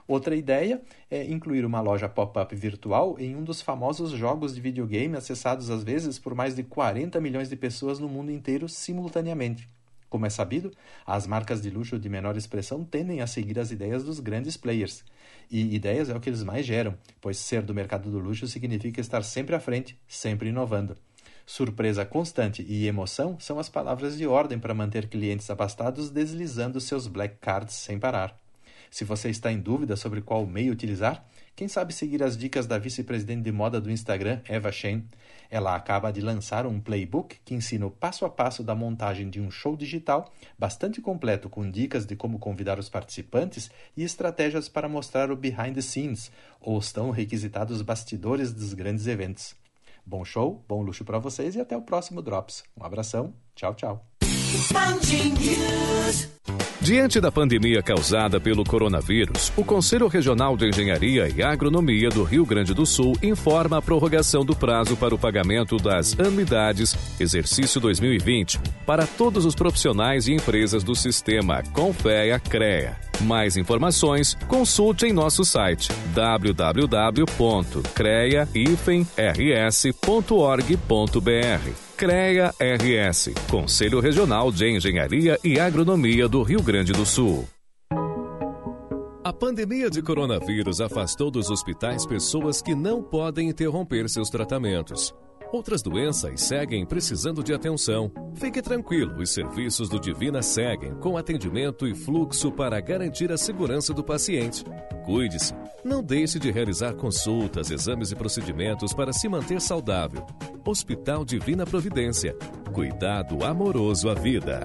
Outra ideia é incluir uma loja pop-up virtual em um dos famosos jogos de videogame acessados às vezes por mais de 40 milhões de pessoas no mundo inteiro simultaneamente. Como é sabido, as marcas de luxo de menor expressão tendem a seguir as ideias dos grandes players. E ideias é o que eles mais geram, pois ser do mercado do luxo significa estar sempre à frente, sempre inovando. Surpresa constante e emoção são as palavras de ordem para manter clientes abastados deslizando seus black cards sem parar. Se você está em dúvida sobre qual meio utilizar, quem sabe seguir as dicas da vice-presidente de moda do Instagram, Eva Chen. Ela acaba de lançar um playbook que ensina o passo a passo da montagem de um show digital bastante completo com dicas de como convidar os participantes e estratégias para mostrar o behind the scenes, ou os tão requisitados bastidores dos grandes eventos. Bom show, bom luxo para vocês e até o próximo Drops. Um abração, tchau, tchau. Diante da pandemia causada pelo coronavírus, o Conselho Regional de Engenharia e Agronomia do Rio Grande do Sul informa a prorrogação do prazo para o pagamento das anuidades exercício 2020 para todos os profissionais e empresas do sistema Confea CREA. Mais informações, consulte em nosso site www.crea-rs.org.br. CREA RS, Conselho Regional de Engenharia e Agronomia do Rio Grande do Sul. A pandemia de coronavírus afastou dos hospitais pessoas que não podem interromper seus tratamentos. Outras doenças seguem precisando de atenção. Fique tranquilo, os serviços do Divina seguem com atendimento e fluxo para garantir a segurança do paciente. Cuide-se. Não deixe de realizar consultas, exames e procedimentos para se manter saudável. Hospital Divina Providência. Cuidado amoroso à vida.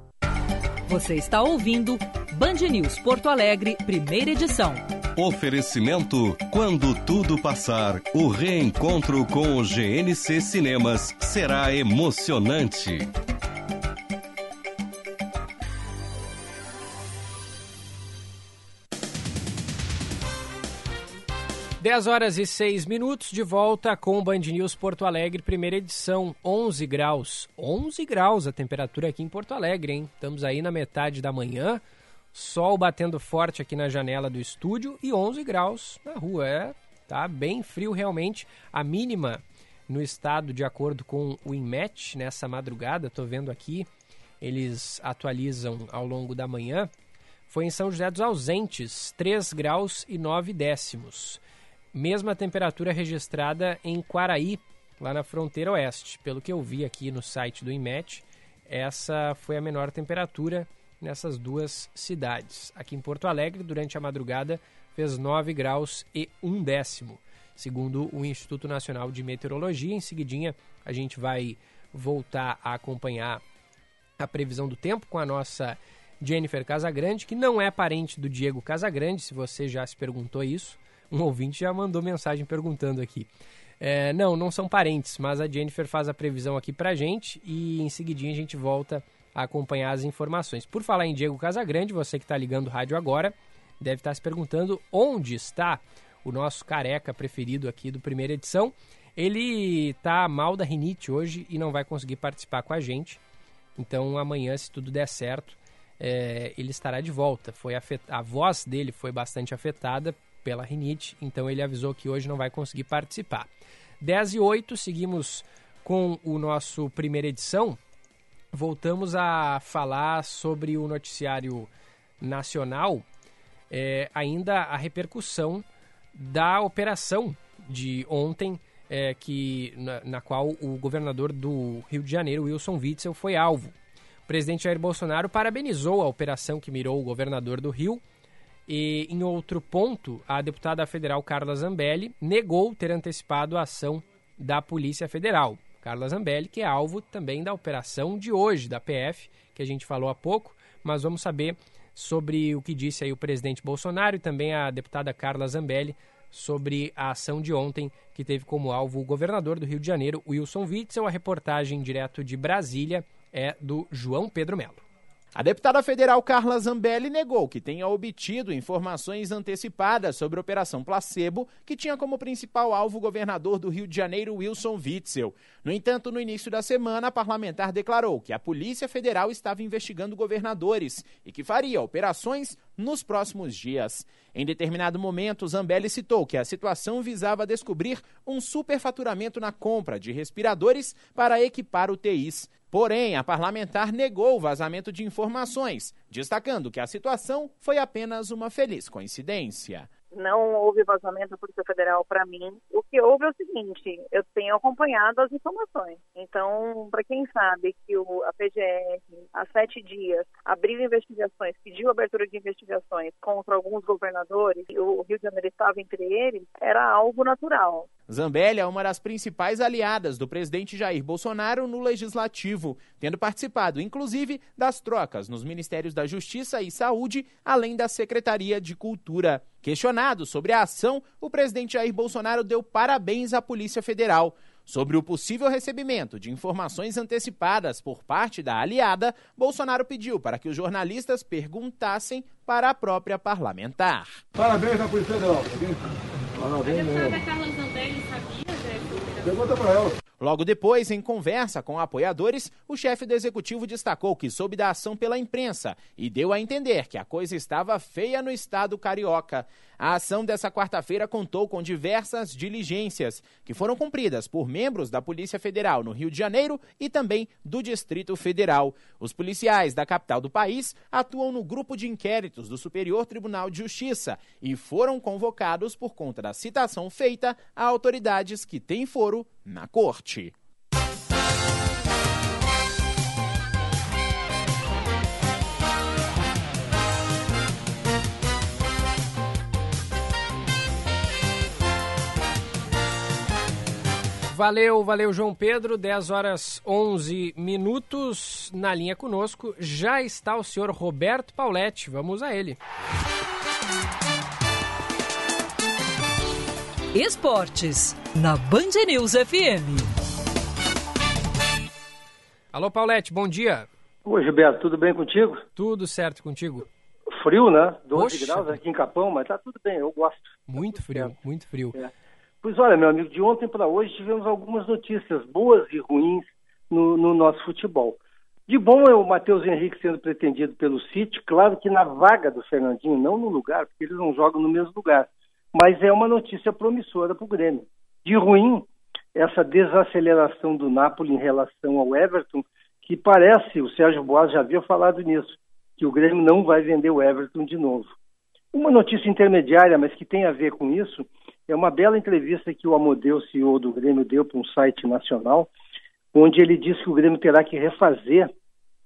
Você está ouvindo Band News Porto Alegre, primeira edição. Oferecimento: quando tudo passar, o reencontro com o GNC Cinemas será emocionante. 10 horas e 6 minutos, de volta com o Band News Porto Alegre, primeira edição, 11 graus. 11 graus a temperatura aqui em Porto Alegre, hein? Estamos aí na metade da manhã, sol batendo forte aqui na janela do estúdio e 11 graus na rua. É, tá bem frio realmente. A mínima no estado, de acordo com o INMET, nessa madrugada, tô vendo aqui, eles atualizam ao longo da manhã, foi em São José dos Ausentes, 3 graus e 9 décimos. Mesma temperatura registrada em Quaraí, lá na fronteira oeste. Pelo que eu vi aqui no site do IMET, essa foi a menor temperatura nessas duas cidades. Aqui em Porto Alegre, durante a madrugada, fez 9 graus e um décimo, segundo o Instituto Nacional de Meteorologia. Em seguidinha, a gente vai voltar a acompanhar a previsão do tempo com a nossa Jennifer Casagrande, que não é parente do Diego Casagrande, se você já se perguntou isso. [laughs] Um ouvinte já mandou mensagem perguntando aqui. É, não, não são parentes, mas a Jennifer faz a previsão aqui pra gente e em seguidinha a gente volta a acompanhar as informações. Por falar em Diego Casagrande, você que está ligando o rádio agora, deve estar tá se perguntando onde está o nosso careca preferido aqui do primeira edição. Ele está mal da rinite hoje e não vai conseguir participar com a gente. Então amanhã, se tudo der certo, é, ele estará de volta. Foi A voz dele foi bastante afetada pela rinite, então ele avisou que hoje não vai conseguir participar. 10 e 8, seguimos com o nosso primeira edição. Voltamos a falar sobre o noticiário nacional, é, ainda a repercussão da operação de ontem, é, que, na, na, qual o governador do Rio de Janeiro, Wilson Witzel, foi alvo. O presidente Jair Bolsonaro parabenizou a operação que mirou o governador do Rio e, em outro ponto, a deputada federal Carla Zambelli negou ter antecipado a ação da Polícia Federal. Carla Zambelli, que é alvo também da operação de hoje, da PF, que a gente falou há pouco, mas vamos saber sobre o que disse aí o presidente Bolsonaro e também a deputada Carla Zambelli sobre a ação de ontem que teve como alvo o governador do Rio de Janeiro, Wilson Witzel. A reportagem direto de Brasília é do João Pedro Melo. A deputada federal Carla Zambelli negou que tenha obtido informações antecipadas sobre a Operação Placebo, que tinha como principal alvo o governador do Rio de Janeiro, Wilson Witzel. No entanto, no início da semana, a parlamentar declarou que a Polícia Federal estava investigando governadores e que faria operações nos próximos dias. Em determinado momento, Zambelli citou que a situação visava descobrir um superfaturamento na compra de respiradores para equipar UTIs. Porém, a parlamentar negou o vazamento de informações, destacando que a situação foi apenas uma feliz coincidência não houve vazamento da Polícia Federal para mim. O que houve é o seguinte: eu tenho acompanhado as informações. Então, para quem sabe que o, a PGR, há sete dias, abriu investigações, pediu abertura de investigações contra alguns governadores, e o Rio de Janeiro estava entre eles, era algo natural. Zambelli é uma das principais aliadas do presidente Jair Bolsonaro no legislativo, tendo participado, inclusive, das trocas nos Ministérios da Justiça e Saúde, além da Secretaria de Cultura. Questionado sobre a ação, o presidente Jair Bolsonaro deu parabéns à Polícia Federal. Sobre o possível recebimento de informações antecipadas por parte da aliada, Bolsonaro pediu para que os jornalistas perguntassem para a própria parlamentar. Parabéns à Polícia Federal. Tá Parabéns mesmo. Carla Zambelli sabia Pergunta para ela. Logo depois, em conversa com apoiadores, o chefe do executivo destacou que soube da ação pela imprensa e deu a entender que a coisa estava feia no estado carioca. A ação dessa quarta-feira contou com diversas diligências que foram cumpridas por membros da Polícia Federal no Rio de Janeiro e também do Distrito Federal. Os policiais da capital do país atuam no grupo de inquéritos do Superior Tribunal de Justiça e foram convocados por conta da citação feita a autoridades que têm foro na corte. Valeu, valeu João Pedro, 10 horas 11 minutos. Na linha conosco já está o senhor Roberto Pauletti. Vamos a ele. Esportes, na Band News FM. Alô, Paulette, bom dia. Oi, Gilberto, tudo bem contigo? Tudo certo contigo. Frio, né? 12 Poxa. graus aqui em Capão, mas tá tudo bem, eu gosto. Muito frio, muito frio. É. Pois olha, meu amigo, de ontem para hoje tivemos algumas notícias boas e ruins no, no nosso futebol. De bom é o Matheus Henrique sendo pretendido pelo City, claro que na vaga do Fernandinho, não no lugar, porque eles não jogam no mesmo lugar mas é uma notícia promissora para o Grêmio. De ruim, essa desaceleração do Napoli em relação ao Everton, que parece, o Sérgio Boas já havia falado nisso, que o Grêmio não vai vender o Everton de novo. Uma notícia intermediária, mas que tem a ver com isso, É uma bela entrevista que o Amodeu, CEO do Grêmio, deu para um site nacional, onde ele disse que o Grêmio terá que refazer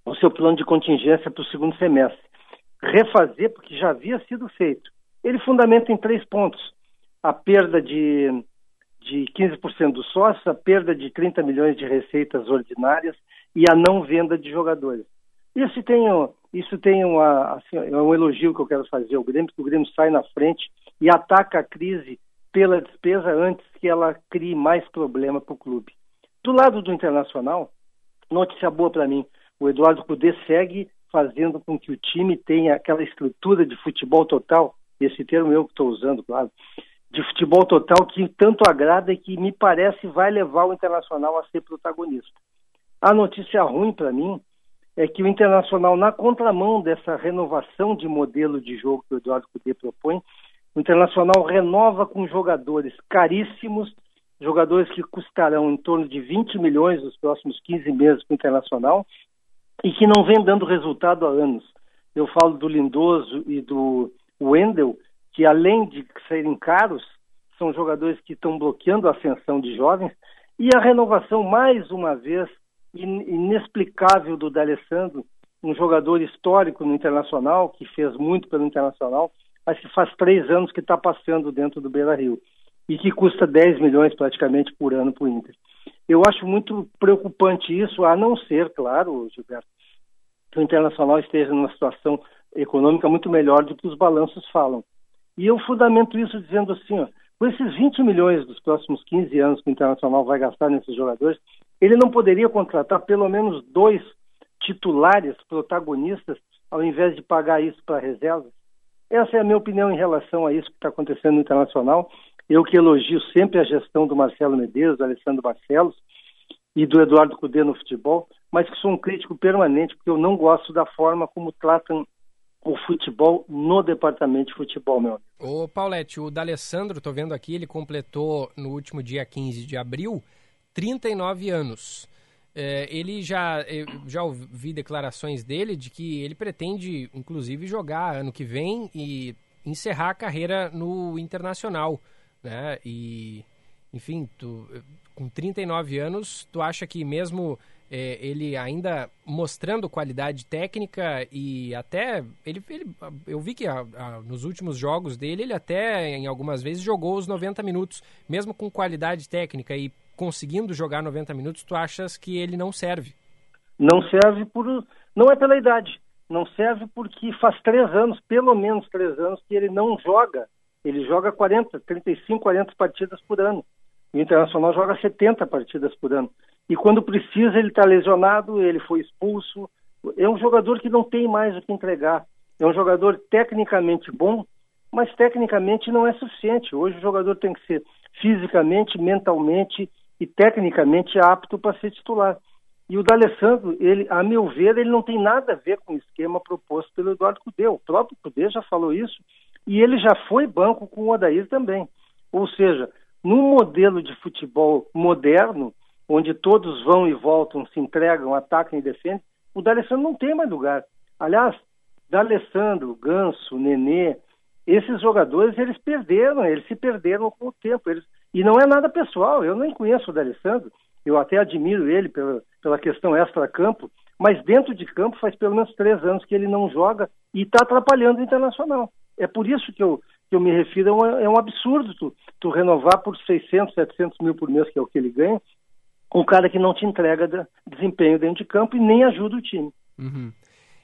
o seu plano de contingência para o segundo semestre. Refazer porque já havia sido feito. Ele fundamenta em três pontos: a perda de, de 15% dos sócios, a perda de 30 milhões de receitas ordinárias e a não venda de jogadores. Isso tem, isso tem uma, assim, é um elogio que eu quero fazer ao Grêmio, que o Grêmio sai na frente e ataca a crise pela despesa antes que ela crie mais problema para o clube. Do lado do Internacional, notícia boa para mim, o Eduardo Cudê segue fazendo com que o time tenha aquela estrutura de futebol total, esse termo eu que estou usando, claro, de futebol total que tanto agrada e que me parece vai levar o Internacional a ser protagonista. A notícia ruim para mim é que o Internacional, na contramão dessa renovação de modelo de jogo que o Eduardo Cudê propõe, o Internacional renova com jogadores caríssimos, jogadores que custarão em torno de 20 milhões nos próximos 15 meses para o Internacional e que não vem dando resultado há anos. Eu falo do Lindoso e do Wendel, que além de serem caros, são jogadores que estão bloqueando a ascensão de jovens, e a renovação, mais uma vez, inexplicável do D'Alessandro, um jogador histórico no Internacional, que fez muito pelo Internacional, mas que faz três anos que está passeando dentro do Beira-Rio e que custa 10 milhões praticamente por ano para o Inter. Eu acho muito preocupante isso, a não ser, claro, Gilberto, que o Internacional esteja numa situação econômica muito melhor do que os balanços falam. E eu fundamento isso dizendo assim, ó, com esses 20 milhões dos próximos 15 anos que o Internacional vai gastar nesses jogadores, ele não poderia contratar pelo menos dois titulares protagonistas ao invés de pagar isso para reservas? Essa é a minha opinião em relação a isso que está acontecendo no Internacional. Eu que elogio sempre a gestão do Marcelo Medeiros, do Alessandro Barcelos e do Eduardo Cudê no futebol, mas que sou um crítico permanente porque eu não gosto da forma como tratam o futebol no departamento de futebol, meu amigo. Ô, Paulette, o D'Alessandro, tô vendo aqui, ele completou no último dia 15 de abril 39 anos. É, ele já, já ouvi declarações dele de que ele pretende, inclusive, jogar ano que vem e encerrar a carreira no Internacional, né? E, enfim, tu, com 39 anos, tu acha que mesmo é, ele ainda mostrando qualidade técnica e até ele, ele eu vi que a, a, nos últimos jogos dele ele até em algumas vezes jogou os 90 minutos mesmo com qualidade técnica e conseguindo jogar 90 minutos tu achas que ele não serve? Não serve por não é pela idade não serve porque faz três anos pelo menos três anos que ele não joga. Ele joga 40 35 40 partidas por ano. O Internacional joga 70 partidas por ano e quando precisa ele está lesionado, ele foi expulso. É um jogador que não tem mais o que entregar. É um jogador tecnicamente bom, mas tecnicamente não é suficiente. Hoje o jogador tem que ser fisicamente, mentalmente e tecnicamente apto para ser titular. E o D'Alessandro, ele, a meu ver, ele não tem nada a ver com o esquema proposto pelo Eduardo Cudê. O próprio Cudê já falou isso e ele já foi banco com o Odair também. Ou seja, num modelo de futebol moderno, onde todos vão e voltam, se entregam, atacam e defendem, o D'Alessandro não tem mais lugar. Aliás, D'Alessandro, Ganso, Nenê, esses jogadores, eles perderam, eles se perderam com o tempo. Eles... E não é nada pessoal, eu nem conheço o D'Alessandro, eu até admiro ele pela, pela questão extra-campo, mas dentro de campo faz pelo menos três anos que ele não joga e está atrapalhando o Internacional. É por isso que eu, que eu me refiro, é um, é um absurdo tu, tu renovar por 600, 700 mil por mês, que é o que ele ganha, um cara que não te entrega desempenho dentro de campo e nem ajuda o time. Uhum.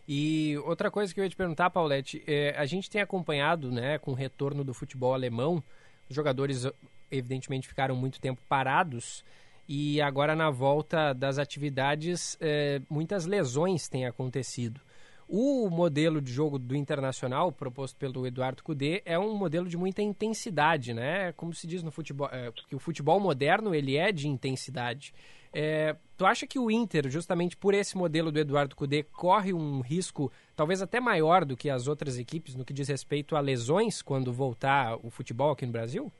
E outra coisa que eu ia te perguntar, Paulette, é, a gente tem acompanhado, né, com o retorno do futebol alemão, os jogadores evidentemente ficaram muito tempo parados e agora na volta das atividades é, muitas lesões têm acontecido. O modelo de jogo do Internacional, proposto pelo Eduardo Cudê, é um modelo de muita intensidade, né? Como se diz no futebol, é, que o futebol moderno ele é de intensidade. É, tu acha que o Inter, justamente por esse modelo do Eduardo Cudê, corre um risco talvez até maior do que as outras equipes no que diz respeito a lesões quando voltar o futebol aqui no Brasil?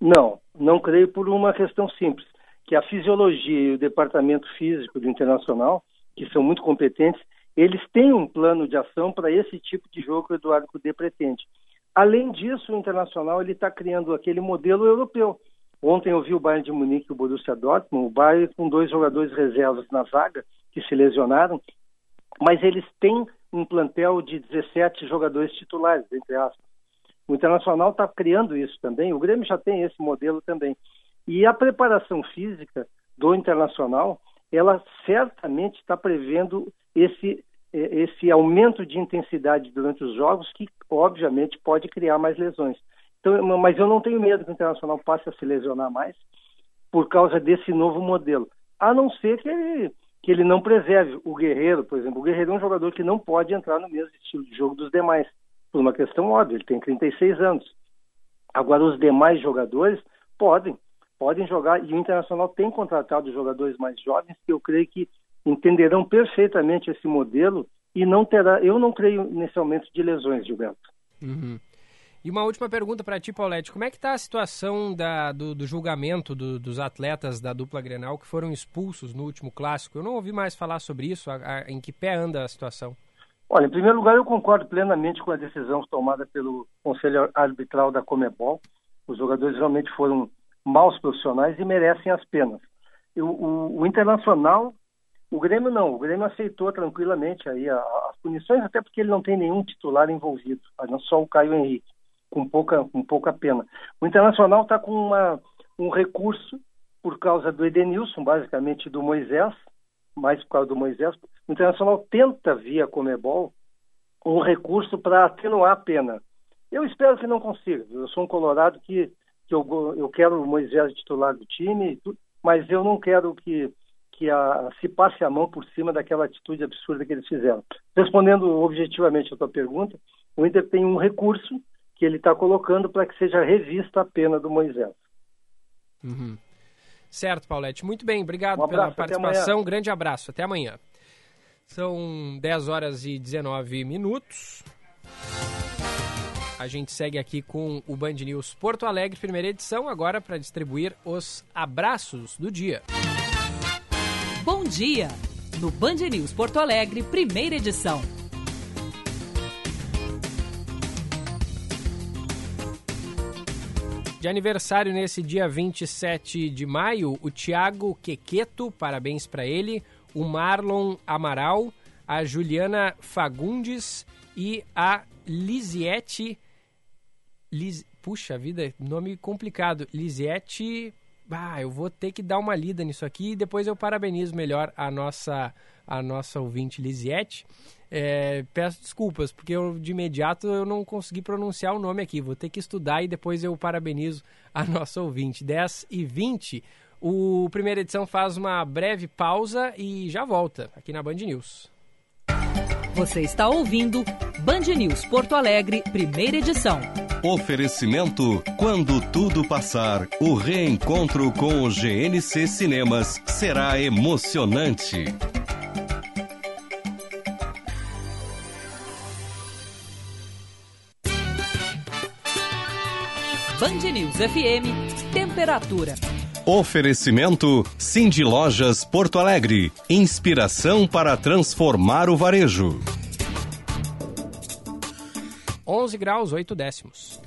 Não, não creio por uma questão simples, que a fisiologia e o departamento físico do Internacional, que são muito competentes, eles têm um plano de ação para esse tipo de jogo que o Eduardo Cudê pretende. Além disso, o Internacional está criando aquele modelo europeu. Ontem eu vi o Bayern de Munique e o Borussia Dortmund, o Bayern com dois jogadores reservas na zaga que se lesionaram, mas eles têm um plantel de 17 jogadores titulares, entre aspas. O Internacional está criando isso também, o Grêmio já tem esse modelo também. E a preparação física do Internacional, ela certamente está prevendo esse, esse aumento de intensidade durante os jogos, que obviamente pode criar mais lesões. Então, mas eu não tenho medo que o Internacional passe a se lesionar mais por causa desse novo modelo. A não ser que ele, que ele não preserve o Guerreiro, por exemplo. O Guerreiro é um jogador que não pode entrar no mesmo estilo de jogo dos demais, por uma questão óbvia, ele tem 36 anos. Agora, os demais jogadores podem, podem jogar, e o Internacional tem contratado jogadores mais jovens que eu creio que entenderão perfeitamente esse modelo e não terá, eu não creio nesse aumento de lesões, Gilberto. Uhum. E uma última pergunta para ti, Paulette. Como é que está a situação da, do, do julgamento do, dos atletas da dupla Grenal que foram expulsos no último clássico? Eu não ouvi mais falar sobre isso. A, a, em que pé anda a situação? Olha, em primeiro lugar, eu concordo plenamente com a decisão tomada pelo Conselho Arbitral da Comebol. Os jogadores realmente foram maus profissionais e merecem as penas. Eu, o, o, Internacional, o Grêmio não, o Grêmio aceitou tranquilamente aí as punições, até porque ele não tem nenhum titular envolvido, só o Caio Henrique com pouca, com pouca pena. O Internacional está com uma, um recurso por causa do Edenilson, basicamente do Moisés, mais por causa do Moisés. O Internacional tenta, via Comebol, um recurso para atenuar a pena. Eu espero que não consiga. Eu sou um colorado que, que eu, eu quero o Moisés titular do time, mas eu não quero que, que a, se passe a mão por cima daquela atitude absurda que eles fizeram. Respondendo objetivamente a tua pergunta, o Inter tem um recurso que ele está colocando para que seja revista a pena do Moisés. Uhum. Certo, Paulette. Muito bem, obrigado um pela participação. Grande abraço. Até amanhã. São 10 horas e 19 minutos. A gente segue aqui com o Band News Porto Alegre, primeira edição, agora para distribuir os abraços do dia. Bom dia! No Band News Porto Alegre, primeira edição. De aniversário nesse dia 27 de maio, o Tiago Quequeto, parabéns para ele, o Marlon Amaral, a Juliana Fagundes e a Lisiette. Lis... Puxa vida, nome complicado. Lisiette. Ah, eu vou ter que dar uma lida nisso aqui e depois eu parabenizo melhor a nossa, a nossa ouvinte Lisiette. É, peço desculpas, porque eu, de imediato eu não consegui pronunciar o nome aqui. Vou ter que estudar e depois eu parabenizo a [laughs] nossa ouvinte. 10 e 20, o primeira edição faz uma breve pausa e já volta aqui na Band News. Você está ouvindo Band News Porto Alegre, primeira edição. Oferecimento: quando tudo passar, o reencontro com o GNC Cinemas será emocionante. Band News FM, temperatura. Oferecimento Cindy Lojas Porto Alegre. Inspiração para transformar o varejo. 11 graus, 8 décimos.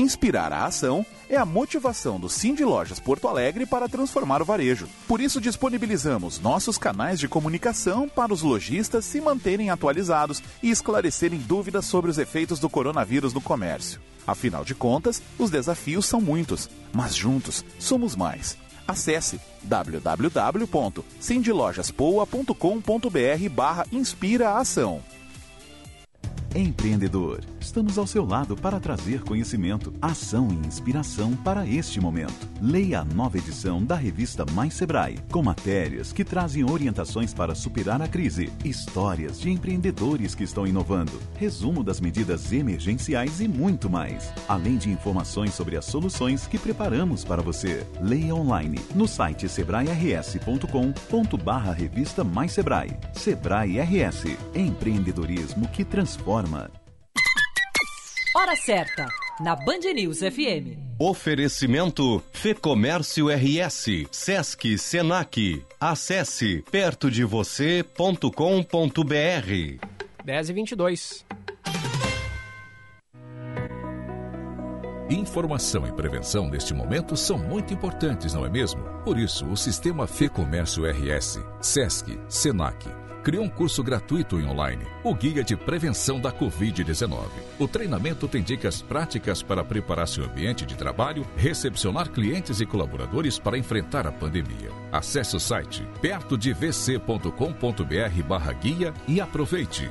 Inspirar a ação é a motivação do Cindy Lojas Porto Alegre para transformar o varejo. Por isso, disponibilizamos nossos canais de comunicação para os lojistas se manterem atualizados e esclarecerem dúvidas sobre os efeitos do coronavírus no comércio. Afinal de contas, os desafios são muitos, mas juntos somos mais. Acesse www.cindylojaspoa.com.br barra Inspira Ação. Empreendedor, estamos ao seu lado para trazer conhecimento, ação e inspiração para este momento. Leia a nova edição da revista Mais Sebrae, com matérias que trazem orientações para superar a crise, histórias de empreendedores que estão inovando, resumo das medidas emergenciais e muito mais. Além de informações sobre as soluções que preparamos para você. Leia online no site sebrae-rs.com.br revista Mais Sebrae. Sebrae RS, empreendedorismo que transforma Hora certa, na Band News FM. Oferecimento Fê Comércio RS, Sesc Senac. Acesse perto de você.com.br. 10 e 22 Informação e prevenção neste momento são muito importantes, não é mesmo? Por isso, o Sistema Fê Comércio RS, SESC, SENAC, criou um curso gratuito em online, o Guia de Prevenção da Covid-19. O treinamento tem dicas práticas para preparar seu ambiente de trabalho, recepcionar clientes e colaboradores para enfrentar a pandemia. Acesse o site perto de vc.com.br barra guia e aproveite.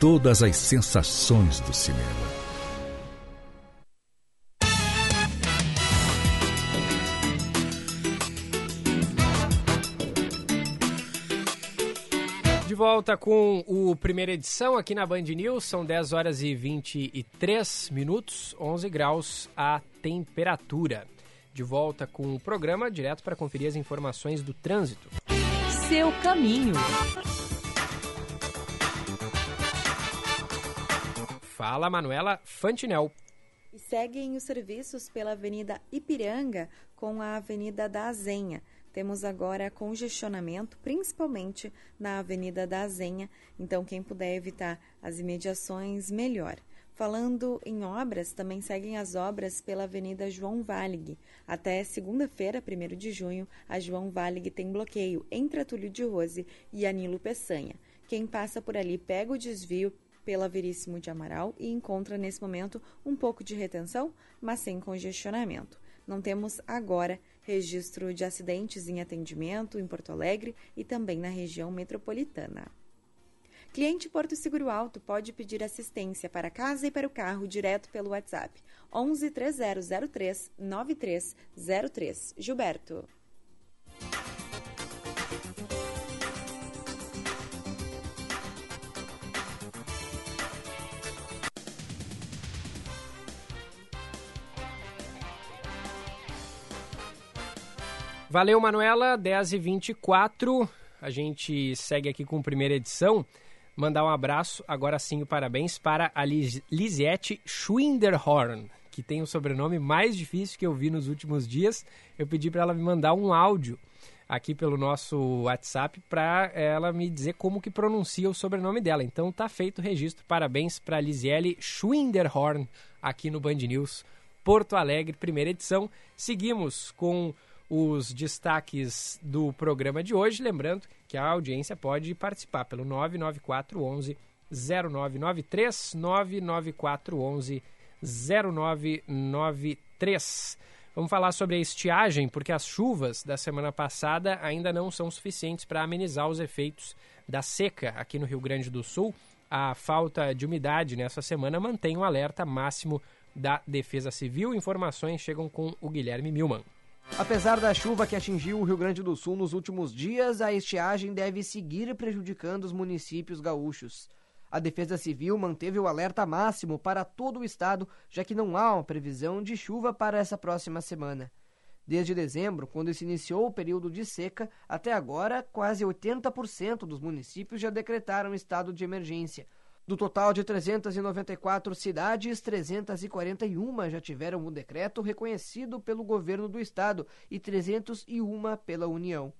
Todas as sensações do cinema. De volta com o primeira edição aqui na Band News, são 10 horas e 23 minutos, 11 graus a temperatura. De volta com o programa, direto para conferir as informações do trânsito. Seu caminho. Fala, Manuela Fantinel. E seguem os serviços pela Avenida Ipiranga com a Avenida da Azenha. Temos agora congestionamento, principalmente na Avenida da Azenha, então quem puder evitar as imediações, melhor. Falando em obras, também seguem as obras pela Avenida João Valig. Até segunda-feira, 1 de junho, a João Valig tem bloqueio entre a Túlio de Rose e a Nilo Peçanha. Quem passa por ali pega o desvio pela Veríssimo de Amaral e encontra nesse momento um pouco de retenção, mas sem congestionamento. Não temos agora registro de acidentes em atendimento em Porto Alegre e também na região metropolitana. Cliente Porto Seguro Alto pode pedir assistência para casa e para o carro direto pelo WhatsApp 11 3003 9303. Gilberto. Valeu, Manuela, 10 e 24 A gente segue aqui com primeira edição. Mandar um abraço, agora sim, parabéns para a Lis Lisiette Schwinderhorn, que tem o sobrenome mais difícil que eu vi nos últimos dias. Eu pedi para ela me mandar um áudio aqui pelo nosso WhatsApp para ela me dizer como que pronuncia o sobrenome dela. Então tá feito o registro. Parabéns para Lisiele Schwinderhorn aqui no Band News Porto Alegre, primeira edição. Seguimos com os destaques do programa de hoje. Lembrando que a audiência pode participar pelo 99411 0993 99411 0993. Vamos falar sobre a estiagem, porque as chuvas da semana passada ainda não são suficientes para amenizar os efeitos da seca aqui no Rio Grande do Sul. A falta de umidade nessa semana mantém o alerta máximo da Defesa Civil. Informações chegam com o Guilherme Milman. Apesar da chuva que atingiu o Rio Grande do Sul nos últimos dias, a estiagem deve seguir prejudicando os municípios gaúchos. A Defesa Civil manteve o alerta máximo para todo o estado, já que não há uma previsão de chuva para essa próxima semana. Desde dezembro, quando se iniciou o período de seca, até agora, quase 80% dos municípios já decretaram estado de emergência, do total de 394 cidades, 341 já tiveram o decreto reconhecido pelo governo do estado e 301 pela União.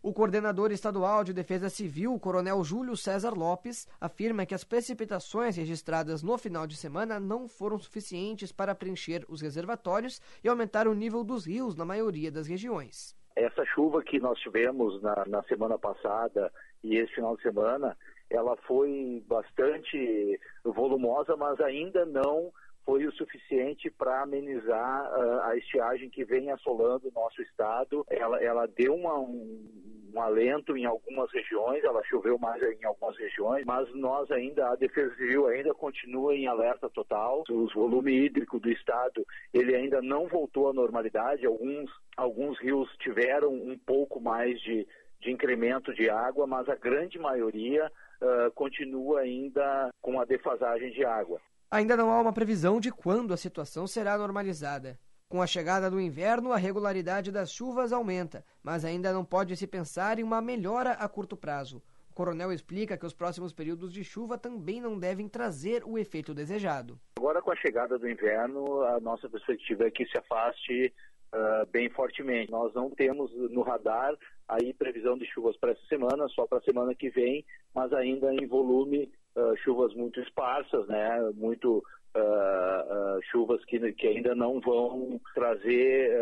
O coordenador estadual de Defesa Civil, Coronel Júlio César Lopes, afirma que as precipitações registradas no final de semana não foram suficientes para preencher os reservatórios e aumentar o nível dos rios na maioria das regiões. Essa chuva que nós tivemos na, na semana passada e esse final de semana ela foi bastante volumosa, mas ainda não foi o suficiente para amenizar uh, a estiagem que vem assolando o nosso estado. Ela, ela deu uma, um, um, alento em algumas regiões, ela choveu mais em algumas regiões, mas nós ainda, a Defesa Civil ainda continua em alerta total. O volume hídrico do estado, ele ainda não voltou à normalidade. Alguns, alguns rios tiveram um pouco mais de de incremento de água, mas a grande maioria uh, continua ainda com a defasagem de água. Ainda não há uma previsão de quando a situação será normalizada. Com a chegada do inverno, a regularidade das chuvas aumenta, mas ainda não pode se pensar em uma melhora a curto prazo. O coronel explica que os próximos períodos de chuva também não devem trazer o efeito desejado. Agora, com a chegada do inverno, a nossa perspectiva é que se afaste uh, bem fortemente. Nós não temos no radar aí previsão de chuvas para essa semana, só para a semana que vem, mas ainda em volume uh, chuvas muito esparsas, né? Muito uh, chuvas que, que ainda não vão trazer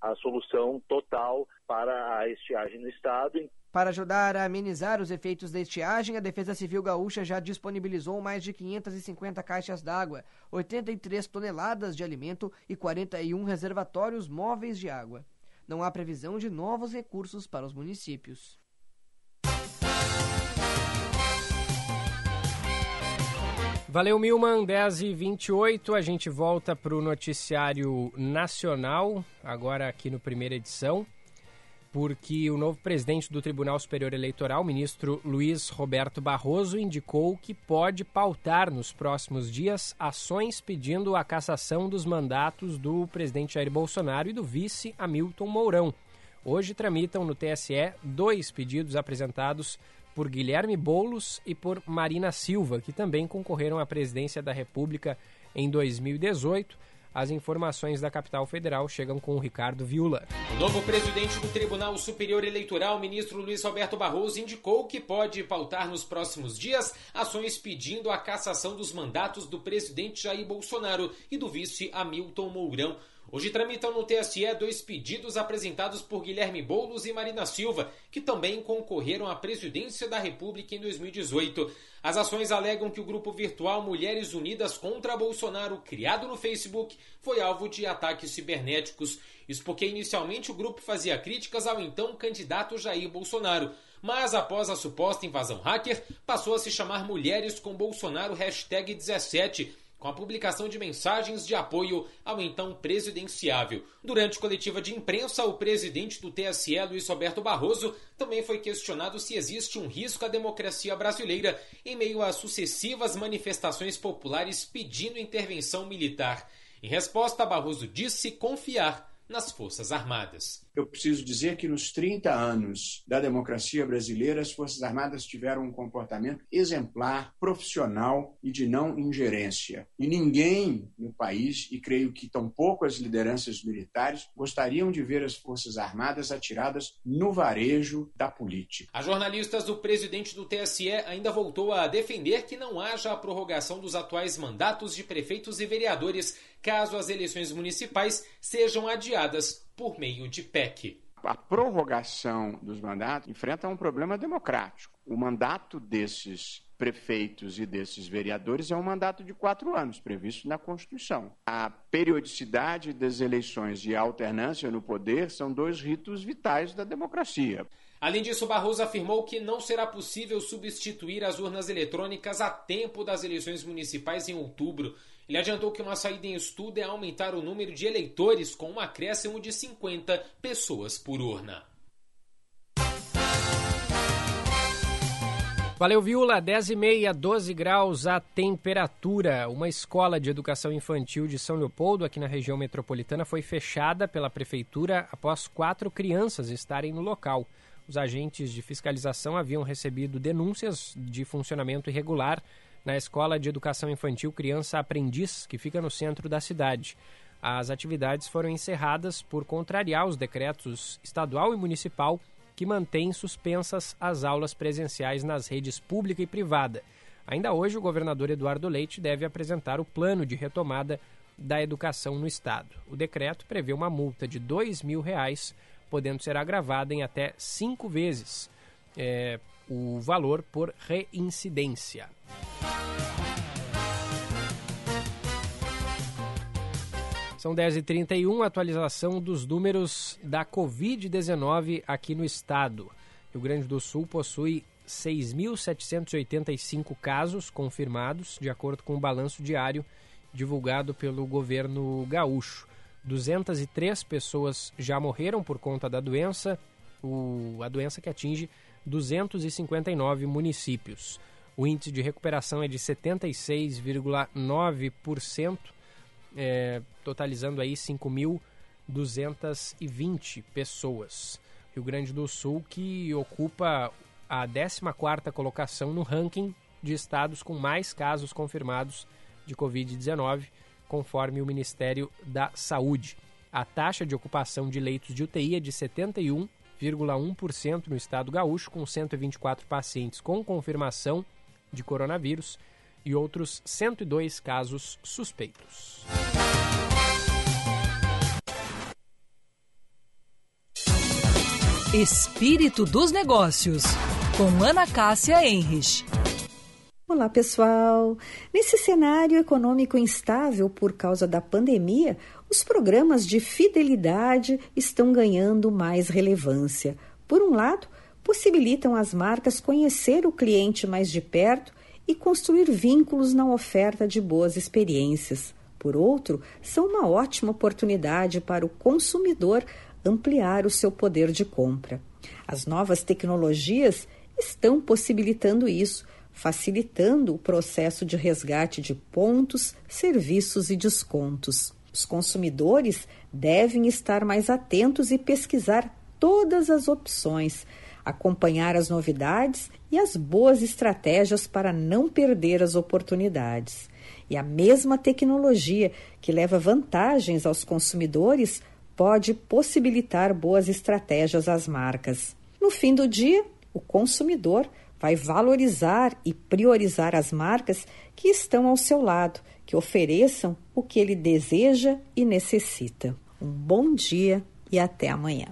a solução total para a estiagem no estado. Para ajudar a amenizar os efeitos da estiagem, a Defesa Civil Gaúcha já disponibilizou mais de 550 caixas d'água, 83 toneladas de alimento e 41 reservatórios móveis de água. Não há previsão de novos recursos para os municípios. Valeu, Milman, 10 e 28 A gente volta para o noticiário nacional, agora aqui no primeira edição porque o novo presidente do Tribunal Superior Eleitoral, ministro Luiz Roberto Barroso, indicou que pode pautar nos próximos dias ações pedindo a cassação dos mandatos do presidente Jair Bolsonaro e do vice Hamilton Mourão. Hoje tramitam no TSE dois pedidos apresentados por Guilherme Boulos e por Marina Silva, que também concorreram à presidência da República em 2018 as informações da capital federal chegam com o Ricardo Viula. O novo presidente do Tribunal Superior Eleitoral, ministro Luiz Roberto Barroso, indicou que pode pautar nos próximos dias ações pedindo a cassação dos mandatos do presidente Jair Bolsonaro e do vice Hamilton Mourão. Hoje tramitam no TSE dois pedidos apresentados por Guilherme Boulos e Marina Silva, que também concorreram à presidência da República em 2018. As ações alegam que o grupo virtual Mulheres Unidas contra Bolsonaro, criado no Facebook, foi alvo de ataques cibernéticos. Isso porque inicialmente o grupo fazia críticas ao então candidato Jair Bolsonaro. Mas após a suposta invasão hacker, passou a se chamar Mulheres com Bolsonaro 17 com a publicação de mensagens de apoio ao então presidenciável. Durante coletiva de imprensa, o presidente do TSE, Luiz Roberto Barroso, também foi questionado se existe um risco à democracia brasileira em meio a sucessivas manifestações populares pedindo intervenção militar. Em resposta, Barroso disse confiar nas Forças Armadas. Eu preciso dizer que nos 30 anos da democracia brasileira, as Forças Armadas tiveram um comportamento exemplar, profissional e de não ingerência. E ninguém no país, e creio que tampouco as lideranças militares, gostariam de ver as Forças Armadas atiradas no varejo da política. A jornalistas do presidente do TSE ainda voltou a defender que não haja a prorrogação dos atuais mandatos de prefeitos e vereadores caso as eleições municipais sejam adiadas por meio de PEC. A prorrogação dos mandatos enfrenta um problema democrático. O mandato desses prefeitos e desses vereadores é um mandato de quatro anos, previsto na Constituição. A periodicidade das eleições e a alternância no poder são dois ritos vitais da democracia. Além disso, Barroso afirmou que não será possível substituir as urnas eletrônicas a tempo das eleições municipais em outubro. Ele adiantou que uma saída em estudo é aumentar o número de eleitores com um acréscimo de 50 pessoas por urna. Valeu, Viula. 10 e meia, 12 graus a temperatura. Uma escola de educação infantil de São Leopoldo, aqui na região metropolitana, foi fechada pela prefeitura após quatro crianças estarem no local. Os agentes de fiscalização haviam recebido denúncias de funcionamento irregular na Escola de Educação Infantil Criança Aprendiz, que fica no centro da cidade. As atividades foram encerradas por contrariar os decretos estadual e municipal que mantêm suspensas as aulas presenciais nas redes pública e privada. Ainda hoje, o governador Eduardo Leite deve apresentar o plano de retomada da educação no estado. O decreto prevê uma multa de R$ mil reais, podendo ser agravada em até cinco vezes. É, o valor por reincidência. São 10h31, atualização dos números da Covid-19 aqui no estado. Rio Grande do Sul possui 6.785 casos confirmados, de acordo com o balanço diário divulgado pelo governo gaúcho. 203 pessoas já morreram por conta da doença, o, a doença que atinge 259 municípios. O índice de recuperação é de 76,9%, é, totalizando aí 5.220 pessoas. Rio Grande do Sul que ocupa a 14ª colocação no ranking de estados com mais casos confirmados de Covid-19, conforme o Ministério da Saúde. A taxa de ocupação de leitos de UTI é de 71,1% no estado gaúcho, com 124 pacientes com confirmação de coronavírus e outros 102 casos suspeitos. Espírito dos Negócios, com Ana Cássia Enrich. Olá, pessoal! Nesse cenário econômico instável por causa da pandemia, os programas de fidelidade estão ganhando mais relevância. Por um lado, possibilitam as marcas conhecer o cliente mais de perto e construir vínculos na oferta de boas experiências. Por outro, são uma ótima oportunidade para o consumidor ampliar o seu poder de compra. As novas tecnologias estão possibilitando isso, facilitando o processo de resgate de pontos, serviços e descontos. Os consumidores devem estar mais atentos e pesquisar todas as opções, acompanhar as novidades e as boas estratégias para não perder as oportunidades. E a mesma tecnologia que leva vantagens aos consumidores pode possibilitar boas estratégias às marcas. No fim do dia, o consumidor vai valorizar e priorizar as marcas que estão ao seu lado que ofereçam o que ele deseja e necessita. Um bom dia e até amanhã.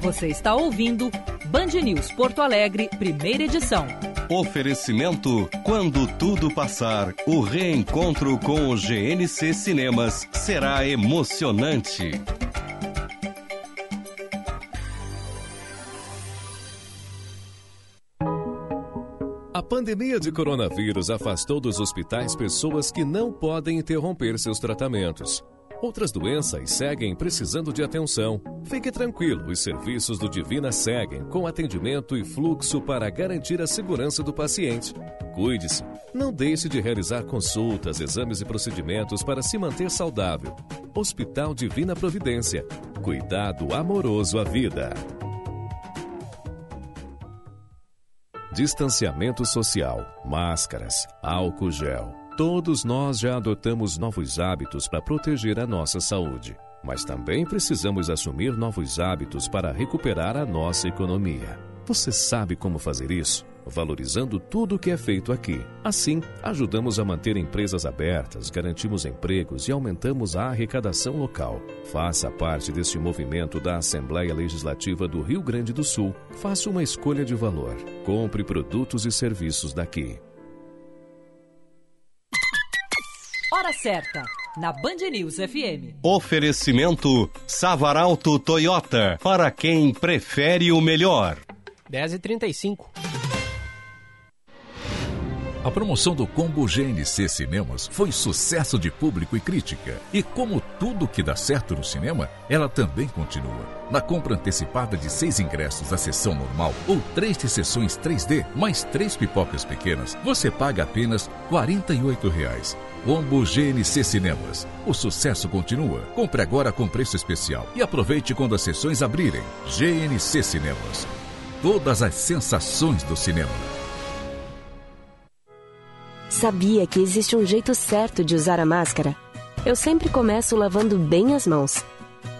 Você está ouvindo Band News Porto Alegre, primeira edição. Oferecimento: quando tudo passar, o reencontro com o GNC Cinemas será emocionante. Pandemia de coronavírus afastou dos hospitais pessoas que não podem interromper seus tratamentos. Outras doenças seguem precisando de atenção. Fique tranquilo, os serviços do Divina seguem com atendimento e fluxo para garantir a segurança do paciente. Cuide-se. Não deixe de realizar consultas, exames e procedimentos para se manter saudável. Hospital Divina Providência. Cuidado amoroso à vida. Distanciamento social, máscaras, álcool gel. Todos nós já adotamos novos hábitos para proteger a nossa saúde. Mas também precisamos assumir novos hábitos para recuperar a nossa economia. Você sabe como fazer isso? Valorizando tudo o que é feito aqui. Assim, ajudamos a manter empresas abertas, garantimos empregos e aumentamos a arrecadação local. Faça parte deste movimento da Assembleia Legislativa do Rio Grande do Sul. Faça uma escolha de valor. Compre produtos e serviços daqui. Hora certa, na Band News FM. Oferecimento Savaralto Toyota, para quem prefere o melhor. 10h35. A promoção do combo GNC Cinemas foi sucesso de público e crítica. E como tudo que dá certo no cinema, ela também continua. Na compra antecipada de seis ingressos da sessão normal ou três de sessões 3D, mais três pipocas pequenas, você paga apenas 48 reais. Combo GNC Cinemas. O sucesso continua. Compre agora com preço especial e aproveite quando as sessões abrirem. GNC Cinemas. Todas as sensações do cinema. Sabia que existe um jeito certo de usar a máscara? Eu sempre começo lavando bem as mãos.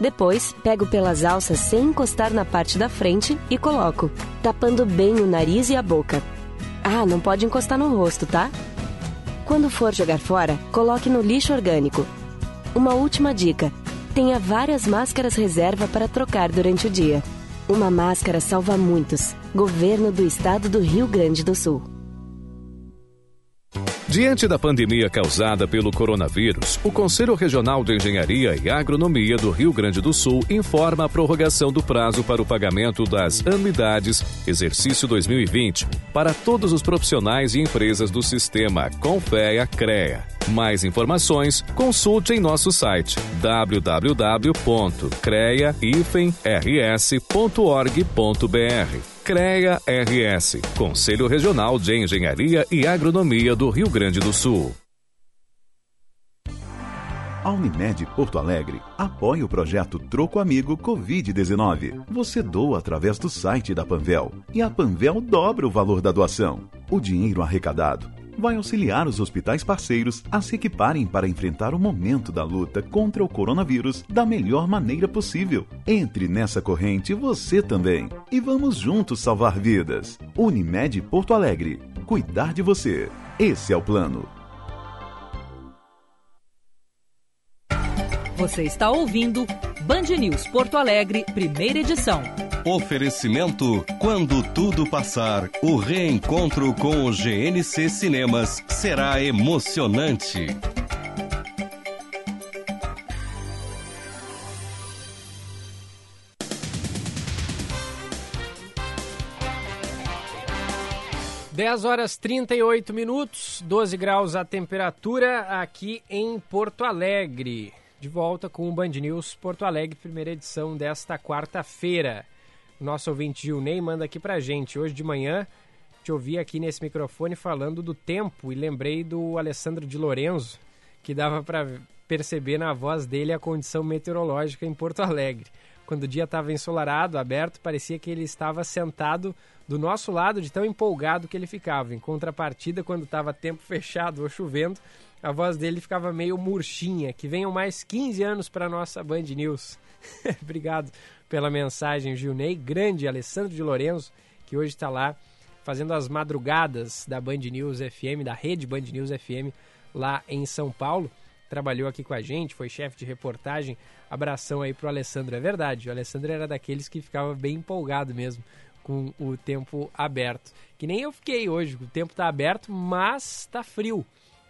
Depois, pego pelas alças sem encostar na parte da frente e coloco, tapando bem o nariz e a boca. Ah, não pode encostar no rosto, tá? Quando for jogar fora, coloque no lixo orgânico. Uma última dica: tenha várias máscaras reserva para trocar durante o dia. Uma máscara salva muitos. Governo do Estado do Rio Grande do Sul. Diante da pandemia causada pelo coronavírus, o Conselho Regional de Engenharia e Agronomia do Rio Grande do Sul informa a prorrogação do prazo para o pagamento das anuidades exercício 2020 para todos os profissionais e empresas do sistema Confea CREA. Mais informações, consulte em nosso site www.crea-rs.org.br. CREA RS, Conselho Regional de Engenharia e Agronomia do Rio Grande do Sul. A Unimed Porto Alegre apoia o projeto Troco Amigo Covid-19. Você doa através do site da Panvel e a Panvel dobra o valor da doação. O dinheiro arrecadado vai auxiliar os hospitais parceiros a se equiparem para enfrentar o momento da luta contra o coronavírus da melhor maneira possível. Entre nessa corrente você também e vamos juntos salvar vidas. Unimed Porto Alegre. Cuidar de você. Esse é o plano. Você está ouvindo Band News Porto Alegre, primeira edição. Oferecimento: quando tudo passar, o reencontro com o GNC Cinemas será emocionante. Dez horas 38 minutos, 12 graus a temperatura aqui em Porto Alegre. De volta com o Band News Porto Alegre, primeira edição desta quarta-feira. Nosso ouvinte Gilney manda aqui pra gente. Hoje de manhã te ouvi aqui nesse microfone falando do tempo e lembrei do Alessandro de Lorenzo, que dava para perceber na voz dele a condição meteorológica em Porto Alegre. Quando o dia estava ensolarado, aberto, parecia que ele estava sentado do nosso lado de tão empolgado que ele ficava. Em contrapartida, quando estava tempo fechado ou chovendo, a voz dele ficava meio murchinha. Que venham mais 15 anos para nossa Band News. [laughs] Obrigado pela mensagem, Gilney. Grande Alessandro de Lorenzo, que hoje está lá fazendo as madrugadas da Band News FM, da rede Band News FM, lá em São Paulo. Trabalhou aqui com a gente, foi chefe de reportagem. Abração aí pro Alessandro. É verdade, o Alessandro era daqueles que ficava bem empolgado mesmo com o tempo aberto. Que nem eu fiquei hoje, o tempo está aberto, mas está frio.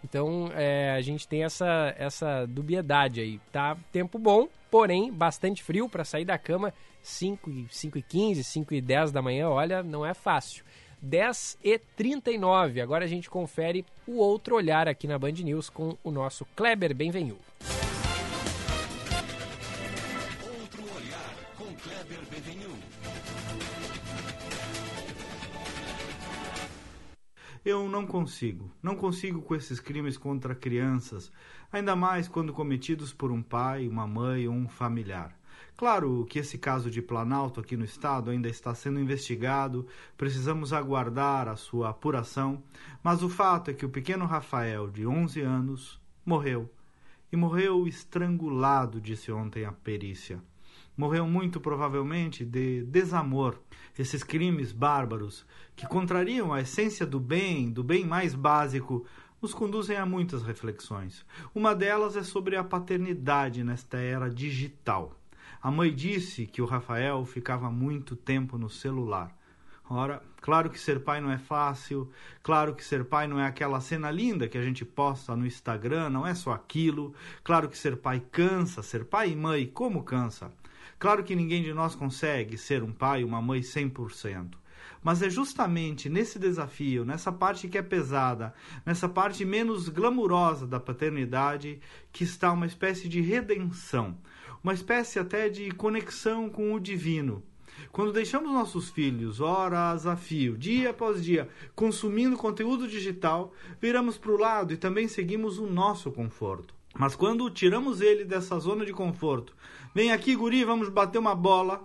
Então é, a gente tem essa, essa dubiedade aí. Tá tempo bom, porém bastante frio para sair da cama 5, 5 e 15, 5 e 10 da manhã. Olha, não é fácil. 10 e 39. Agora a gente confere o outro olhar aqui na Band News com o nosso Kleber Benvenu. Eu não consigo. Não consigo com esses crimes contra crianças, ainda mais quando cometidos por um pai, uma mãe ou um familiar. Claro que esse caso de Planalto aqui no estado ainda está sendo investigado, precisamos aguardar a sua apuração, mas o fato é que o pequeno Rafael, de 11 anos, morreu. E morreu estrangulado, disse ontem a perícia morreu muito provavelmente de desamor. Esses crimes bárbaros, que contrariam a essência do bem, do bem mais básico, nos conduzem a muitas reflexões. Uma delas é sobre a paternidade nesta era digital. A mãe disse que o Rafael ficava muito tempo no celular. Ora, claro que ser pai não é fácil, claro que ser pai não é aquela cena linda que a gente posta no Instagram, não é só aquilo. Claro que ser pai cansa, ser pai e mãe, como cansa? Claro que ninguém de nós consegue ser um pai uma mãe 100%. Mas é justamente nesse desafio, nessa parte que é pesada, nessa parte menos glamurosa da paternidade, que está uma espécie de redenção, uma espécie até de conexão com o divino. Quando deixamos nossos filhos horas a fio, dia após dia, consumindo conteúdo digital, viramos para o lado e também seguimos o nosso conforto. Mas quando tiramos ele dessa zona de conforto, vem aqui, guri, vamos bater uma bola,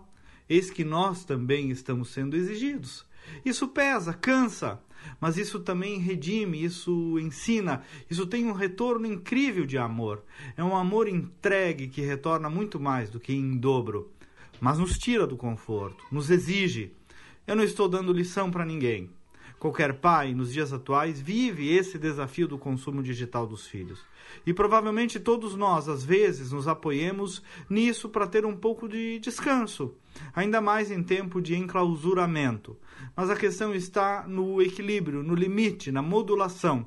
eis que nós também estamos sendo exigidos. Isso pesa, cansa, mas isso também redime, isso ensina, isso tem um retorno incrível de amor. É um amor entregue que retorna muito mais do que em dobro, mas nos tira do conforto, nos exige. Eu não estou dando lição para ninguém. Qualquer pai, nos dias atuais, vive esse desafio do consumo digital dos filhos. E provavelmente todos nós, às vezes, nos apoiemos nisso para ter um pouco de descanso, ainda mais em tempo de enclausuramento. Mas a questão está no equilíbrio, no limite, na modulação.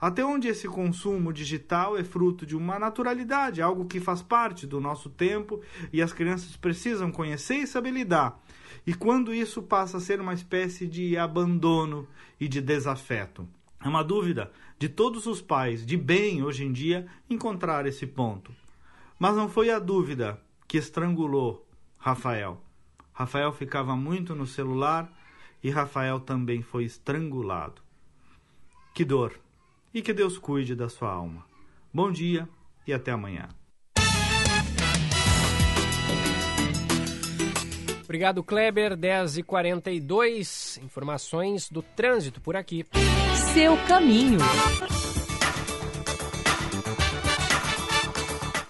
Até onde esse consumo digital é fruto de uma naturalidade, algo que faz parte do nosso tempo e as crianças precisam conhecer e saber lidar. E quando isso passa a ser uma espécie de abandono e de desafeto. É uma dúvida de todos os pais de bem hoje em dia encontrar esse ponto. Mas não foi a dúvida que estrangulou Rafael. Rafael ficava muito no celular e Rafael também foi estrangulado. Que dor! E que Deus cuide da sua alma. Bom dia e até amanhã. Obrigado, Kleber. 10h42. Informações do trânsito por aqui. Seu caminho.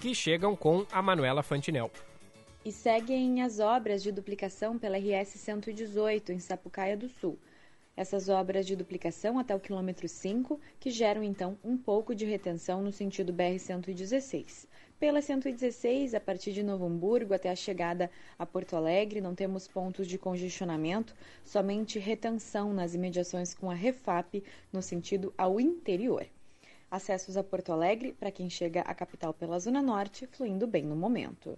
Que chegam com a Manuela Fantinel. E seguem as obras de duplicação pela RS 118 em Sapucaia do Sul. Essas obras de duplicação até o quilômetro 5, que geram então um pouco de retenção no sentido BR-116. Pela 116, a partir de Novo Hamburgo até a chegada a Porto Alegre, não temos pontos de congestionamento, somente retenção nas imediações com a Refap no sentido ao interior. Acessos a Porto Alegre para quem chega à capital pela Zona Norte, fluindo bem no momento.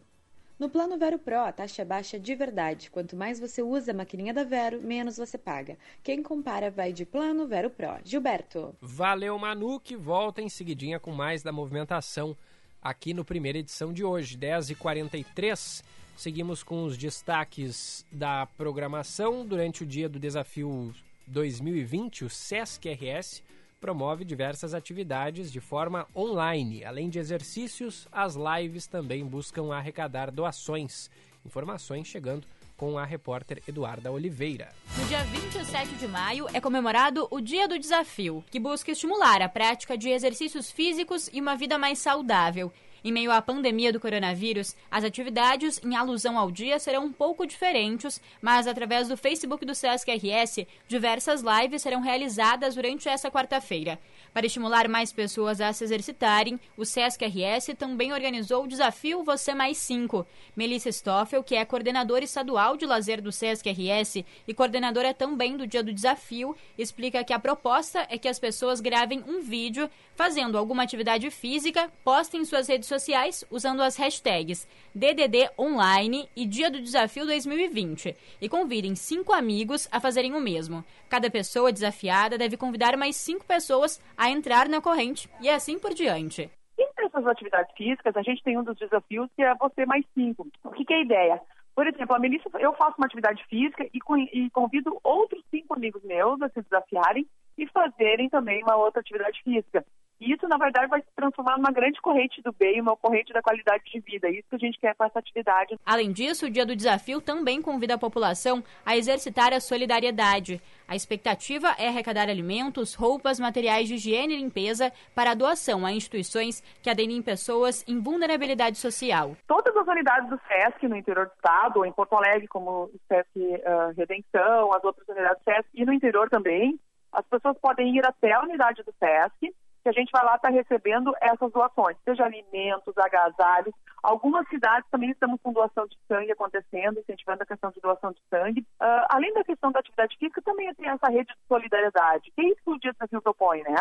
No plano Vero Pro, a taxa é baixa de verdade. Quanto mais você usa a maquininha da Vero, menos você paga. Quem compara vai de plano Vero Pro. Gilberto. Valeu, Manu, que volta em seguidinha com mais da movimentação aqui no primeira edição de hoje, 10h43. Seguimos com os destaques da programação. Durante o dia do desafio 2020, o SESC RS promove diversas atividades de forma online. Além de exercícios, as lives também buscam arrecadar doações. Informações chegando com a repórter Eduarda Oliveira. No dia 27 de maio é comemorado o Dia do Desafio, que busca estimular a prática de exercícios físicos e uma vida mais saudável. Em meio à pandemia do coronavírus, as atividades em alusão ao dia serão um pouco diferentes, mas através do Facebook do Sesc RS, diversas lives serão realizadas durante essa quarta-feira. Para estimular mais pessoas a se exercitarem, o Sesc RS também organizou o desafio Você Mais 5. Melissa Stoffel, que é coordenadora estadual de lazer do Sesc RS e coordenadora também do Dia do Desafio, explica que a proposta é que as pessoas gravem um vídeo fazendo alguma atividade física, postem em suas redes sociais usando as hashtags DDD Online e Dia do Desafio 2020 e convidem cinco amigos a fazerem o mesmo. Cada pessoa desafiada deve convidar mais cinco pessoas a entrar na corrente e assim por diante. Entre essas atividades físicas, a gente tem um dos desafios que é você mais cinco. O que, que é a ideia? Por exemplo, a Melissa, eu faço uma atividade física e, e convido outros cinco amigos meus a se desafiarem e fazerem também uma outra atividade física. E isso, na verdade, vai se transformar numa grande corrente do bem, uma corrente da qualidade de vida. É isso que a gente quer com essa atividade. Além disso, o Dia do Desafio também convida a população a exercitar a solidariedade. A expectativa é arrecadar alimentos, roupas, materiais de higiene e limpeza para doação a instituições que aderem pessoas em vulnerabilidade social. Todas as unidades do SESC no interior do estado, ou em Porto Alegre, como o SESC uh, Redenção, as outras unidades do SESC, e no interior também, as pessoas podem ir até a unidade do SESC que a gente vai lá estar tá recebendo essas doações, seja alimentos, agasalhos. Algumas cidades também estamos com doação de sangue acontecendo, incentivando a questão de doação de sangue. Uh, além da questão da atividade física, também tem essa rede de solidariedade, que é isso que o Dia Desafio propõe, né?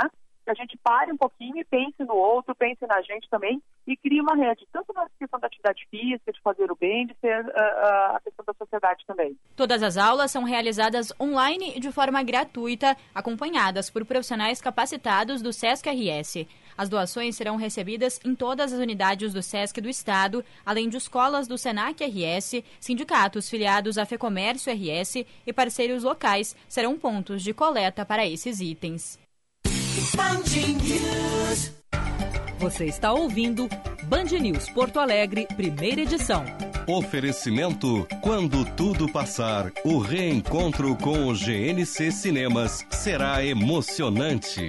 Que a gente pare um pouquinho e pense no outro, pense na gente também e crie uma rede, tanto na questão da atividade física, de fazer o bem, de ser uh, uh, a questão da sociedade também. Todas as aulas são realizadas online e de forma gratuita, acompanhadas por profissionais capacitados do SESC RS. As doações serão recebidas em todas as unidades do SESC do Estado, além de escolas do SENAC RS, sindicatos filiados à FEComércio RS e parceiros locais serão pontos de coleta para esses itens. Você está ouvindo Band News Porto Alegre, primeira edição. Oferecimento: quando tudo passar, o reencontro com o GNC Cinemas será emocionante.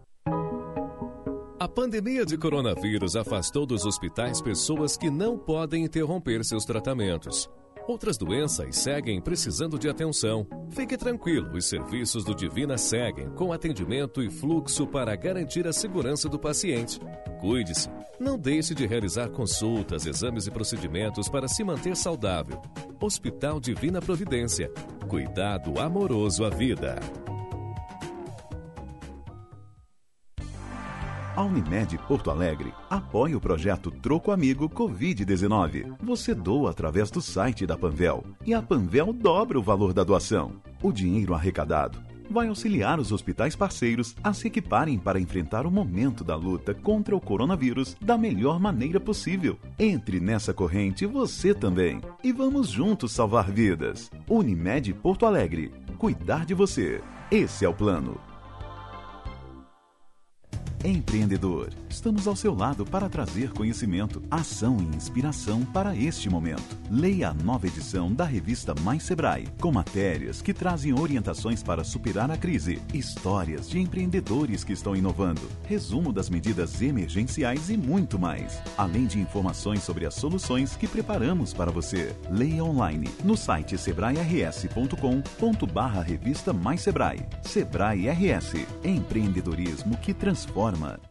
A pandemia de coronavírus afastou dos hospitais pessoas que não podem interromper seus tratamentos. Outras doenças seguem precisando de atenção. Fique tranquilo, os serviços do Divina seguem com atendimento e fluxo para garantir a segurança do paciente. Cuide-se. Não deixe de realizar consultas, exames e procedimentos para se manter saudável. Hospital Divina Providência. Cuidado amoroso à vida. A Unimed Porto Alegre apoia o projeto Troco Amigo Covid-19. Você doa através do site da Panvel e a Panvel dobra o valor da doação. O dinheiro arrecadado vai auxiliar os hospitais parceiros a se equiparem para enfrentar o momento da luta contra o coronavírus da melhor maneira possível. Entre nessa corrente você também e vamos juntos salvar vidas. Unimed Porto Alegre. Cuidar de você. Esse é o plano. Empreendedor, estamos ao seu lado para trazer conhecimento, ação e inspiração para este momento. Leia a nova edição da revista Mais Sebrae, com matérias que trazem orientações para superar a crise, histórias de empreendedores que estão inovando, resumo das medidas emergenciais e muito mais. Além de informações sobre as soluções que preparamos para você. Leia online no site sebrae-rs.com.br revista Mais Sebrae. Sebrae RS, empreendedorismo que transforma farmer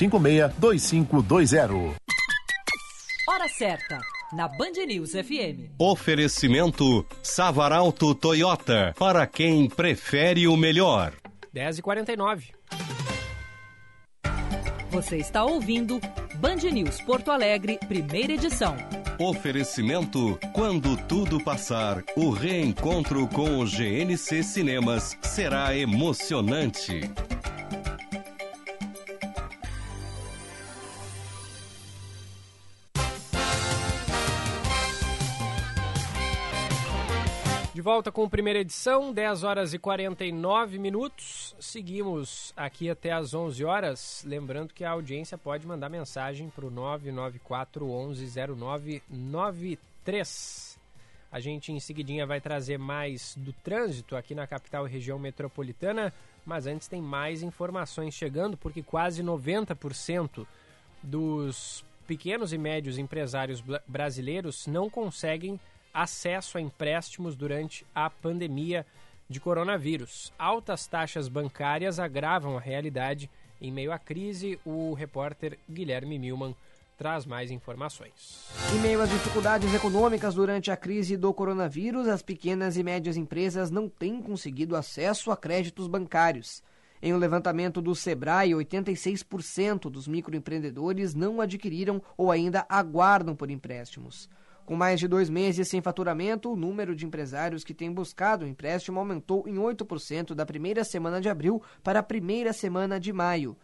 562520. Hora certa, na Band News FM. Oferecimento Savaralto Toyota, para quem prefere o melhor. 10h49. Você está ouvindo Band News Porto Alegre, primeira edição. Oferecimento Quando tudo passar, o reencontro com o GNC Cinemas será emocionante. De volta com a primeira edição, 10 horas e 49 minutos. Seguimos aqui até às 11 horas. Lembrando que a audiência pode mandar mensagem para o 994 110993. A gente em seguidinha vai trazer mais do trânsito aqui na capital e região metropolitana, mas antes tem mais informações chegando, porque quase 90% dos pequenos e médios empresários brasileiros não conseguem acesso a empréstimos durante a pandemia de coronavírus. Altas taxas bancárias agravam a realidade. Em meio à crise, o repórter Guilherme Milman traz mais informações. Em meio às dificuldades econômicas durante a crise do coronavírus, as pequenas e médias empresas não têm conseguido acesso a créditos bancários. Em um levantamento do Sebrae, 86% dos microempreendedores não adquiriram ou ainda aguardam por empréstimos. Com mais de dois meses sem faturamento, o número de empresários que têm buscado o empréstimo aumentou em 8% da primeira semana de abril para a primeira semana de maio.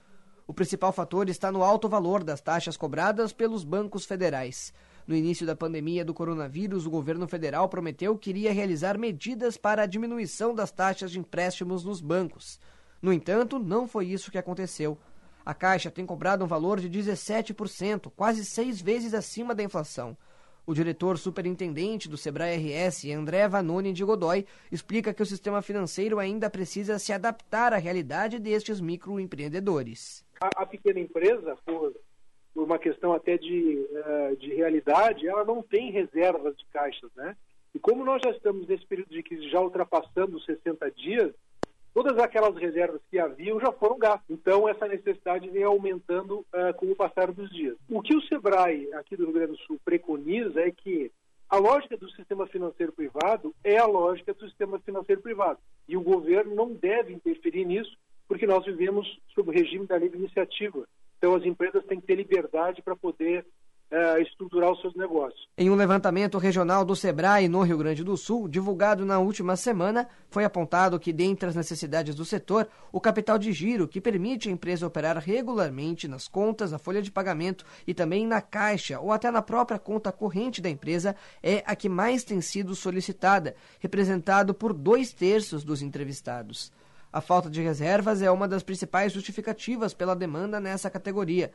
O principal fator está no alto valor das taxas cobradas pelos bancos federais. No início da pandemia do coronavírus, o governo federal prometeu que iria realizar medidas para a diminuição das taxas de empréstimos nos bancos. No entanto, não foi isso que aconteceu. A Caixa tem cobrado um valor de 17%, quase seis vezes acima da inflação. O diretor superintendente do Sebrae RS, André Vanoni de Godoy, explica que o sistema financeiro ainda precisa se adaptar à realidade destes microempreendedores. A, a pequena empresa, por, por, uma questão até de, uh, de realidade, ela não tem reservas de caixas, né? E como nós já estamos nesse período de crise já ultrapassando os 60 dias, todas aquelas reservas que haviam já foram gastas. Então, essa necessidade vem aumentando uh, com o passar dos dias. O que o SEBRAE, aqui do Rio Grande do Sul, preconiza é que a lógica do sistema financeiro privado é a lógica do sistema financeiro privado. E o governo não deve interferir nisso, porque nós vivemos sob o regime da livre iniciativa. Então, as empresas têm que ter liberdade para poder uh, estruturar os seus negócios. Em um levantamento regional do Sebrae no Rio Grande do Sul, divulgado na última semana, foi apontado que, dentre as necessidades do setor, o capital de giro, que permite a empresa operar regularmente nas contas, na folha de pagamento e também na caixa ou até na própria conta corrente da empresa, é a que mais tem sido solicitada, representado por dois terços dos entrevistados. A falta de reservas é uma das principais justificativas pela demanda nessa categoria.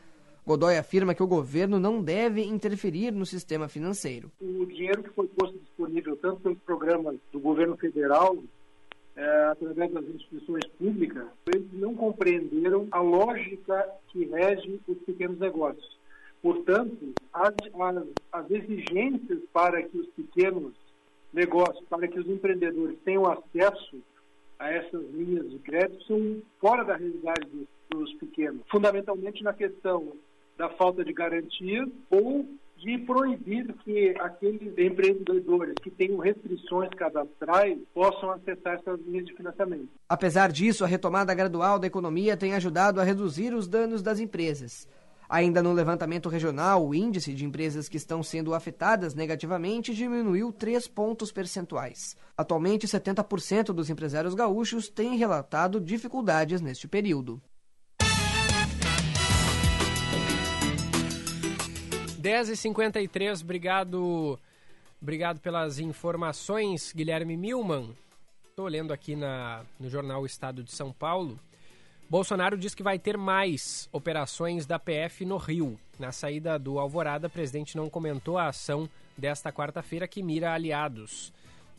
Godoy afirma que o governo não deve interferir no sistema financeiro. O dinheiro que foi posto disponível tanto pelos programas do governo federal, é, através das instituições públicas, eles não compreenderam a lógica que rege os pequenos negócios. Portanto, as, as, as exigências para que os pequenos negócios, para que os empreendedores tenham acesso a essas linhas de crédito são fora da realidade dos, dos pequenos, fundamentalmente na questão da falta de garantia ou de proibir que aqueles empreendedores que tenham restrições cadastrais possam acessar essas linhas de financiamento. Apesar disso, a retomada gradual da economia tem ajudado a reduzir os danos das empresas. Ainda no levantamento regional, o índice de empresas que estão sendo afetadas negativamente diminuiu 3 pontos percentuais. Atualmente, 70% dos empresários gaúchos têm relatado dificuldades neste período. 10h53, obrigado, obrigado pelas informações, Guilherme Milman. Estou lendo aqui na, no jornal Estado de São Paulo. Bolsonaro diz que vai ter mais operações da PF no Rio. Na saída do Alvorada, o presidente não comentou a ação desta quarta-feira que mira aliados.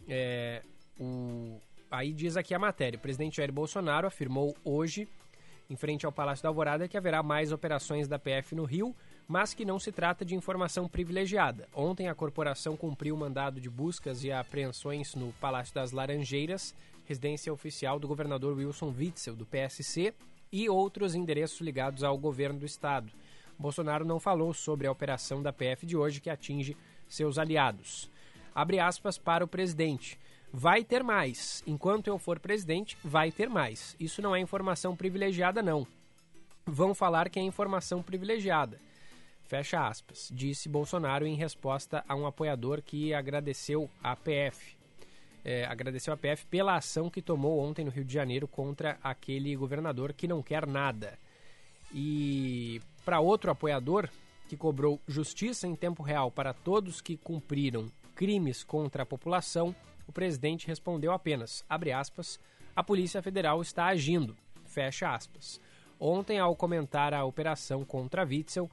É, o, aí diz aqui a matéria: o presidente Jair Bolsonaro afirmou hoje, em frente ao Palácio da Alvorada, que haverá mais operações da PF no Rio mas que não se trata de informação privilegiada. Ontem a corporação cumpriu o mandado de buscas e apreensões no Palácio das Laranjeiras, residência oficial do governador Wilson Witzel, do PSC, e outros endereços ligados ao governo do estado. Bolsonaro não falou sobre a operação da PF de hoje que atinge seus aliados. Abre aspas para o presidente. Vai ter mais. Enquanto eu for presidente, vai ter mais. Isso não é informação privilegiada, não. Vão falar que é informação privilegiada. Fecha aspas, disse Bolsonaro em resposta a um apoiador que agradeceu a PF. É, agradeceu a PF pela ação que tomou ontem no Rio de Janeiro contra aquele governador que não quer nada. E para outro apoiador que cobrou justiça em tempo real para todos que cumpriram crimes contra a população, o presidente respondeu apenas, aspas, a Polícia Federal está agindo, fecha aspas. Ontem, ao comentar a operação contra Witzel,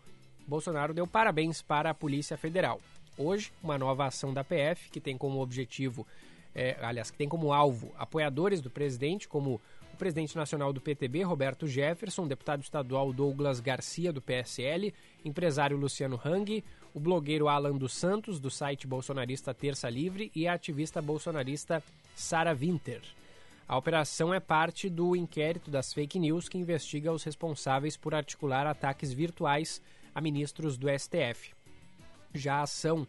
Bolsonaro deu parabéns para a Polícia Federal. Hoje, uma nova ação da PF, que tem como objetivo, é, aliás, que tem como alvo apoiadores do presidente, como o presidente nacional do PTB, Roberto Jefferson, deputado estadual Douglas Garcia, do PSL, empresário Luciano Hang, o blogueiro Alan dos Santos, do site bolsonarista Terça Livre, e a ativista bolsonarista Sara Winter. A operação é parte do inquérito das fake news que investiga os responsáveis por articular ataques virtuais a ministros do STF. Já a ação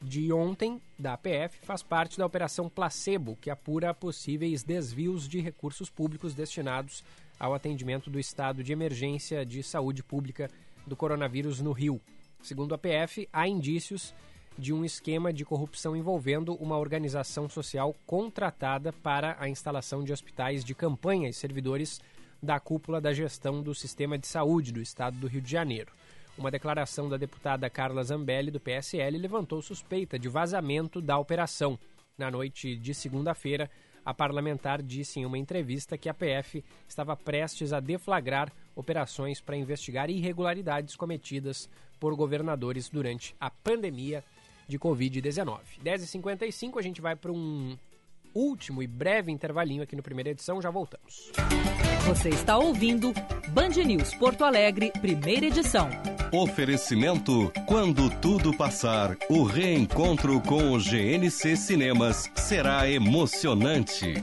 de ontem da APF faz parte da Operação Placebo, que apura possíveis desvios de recursos públicos destinados ao atendimento do estado de emergência de saúde pública do coronavírus no Rio. Segundo a PF, há indícios de um esquema de corrupção envolvendo uma organização social contratada para a instalação de hospitais de campanha e servidores da cúpula da gestão do sistema de saúde do estado do Rio de Janeiro. Uma declaração da deputada Carla Zambelli, do PSL, levantou suspeita de vazamento da operação. Na noite de segunda-feira, a parlamentar disse em uma entrevista que a PF estava prestes a deflagrar operações para investigar irregularidades cometidas por governadores durante a pandemia de Covid-19. 10h55, a gente vai para um último e breve intervalinho aqui no Primeira Edição. Já voltamos. Você está ouvindo Band News Porto Alegre, Primeira Edição. Oferecimento: quando tudo passar, o reencontro com o GNC Cinemas será emocionante.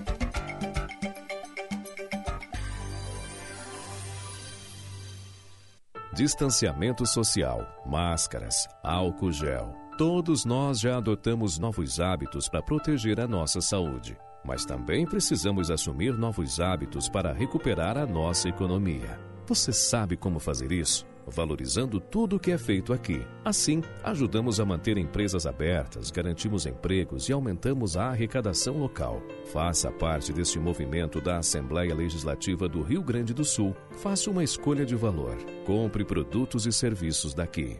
Distanciamento social, máscaras, álcool gel. Todos nós já adotamos novos hábitos para proteger a nossa saúde. Mas também precisamos assumir novos hábitos para recuperar a nossa economia. Você sabe como fazer isso? Valorizando tudo o que é feito aqui. Assim, ajudamos a manter empresas abertas, garantimos empregos e aumentamos a arrecadação local. Faça parte deste movimento da Assembleia Legislativa do Rio Grande do Sul. Faça uma escolha de valor. Compre produtos e serviços daqui.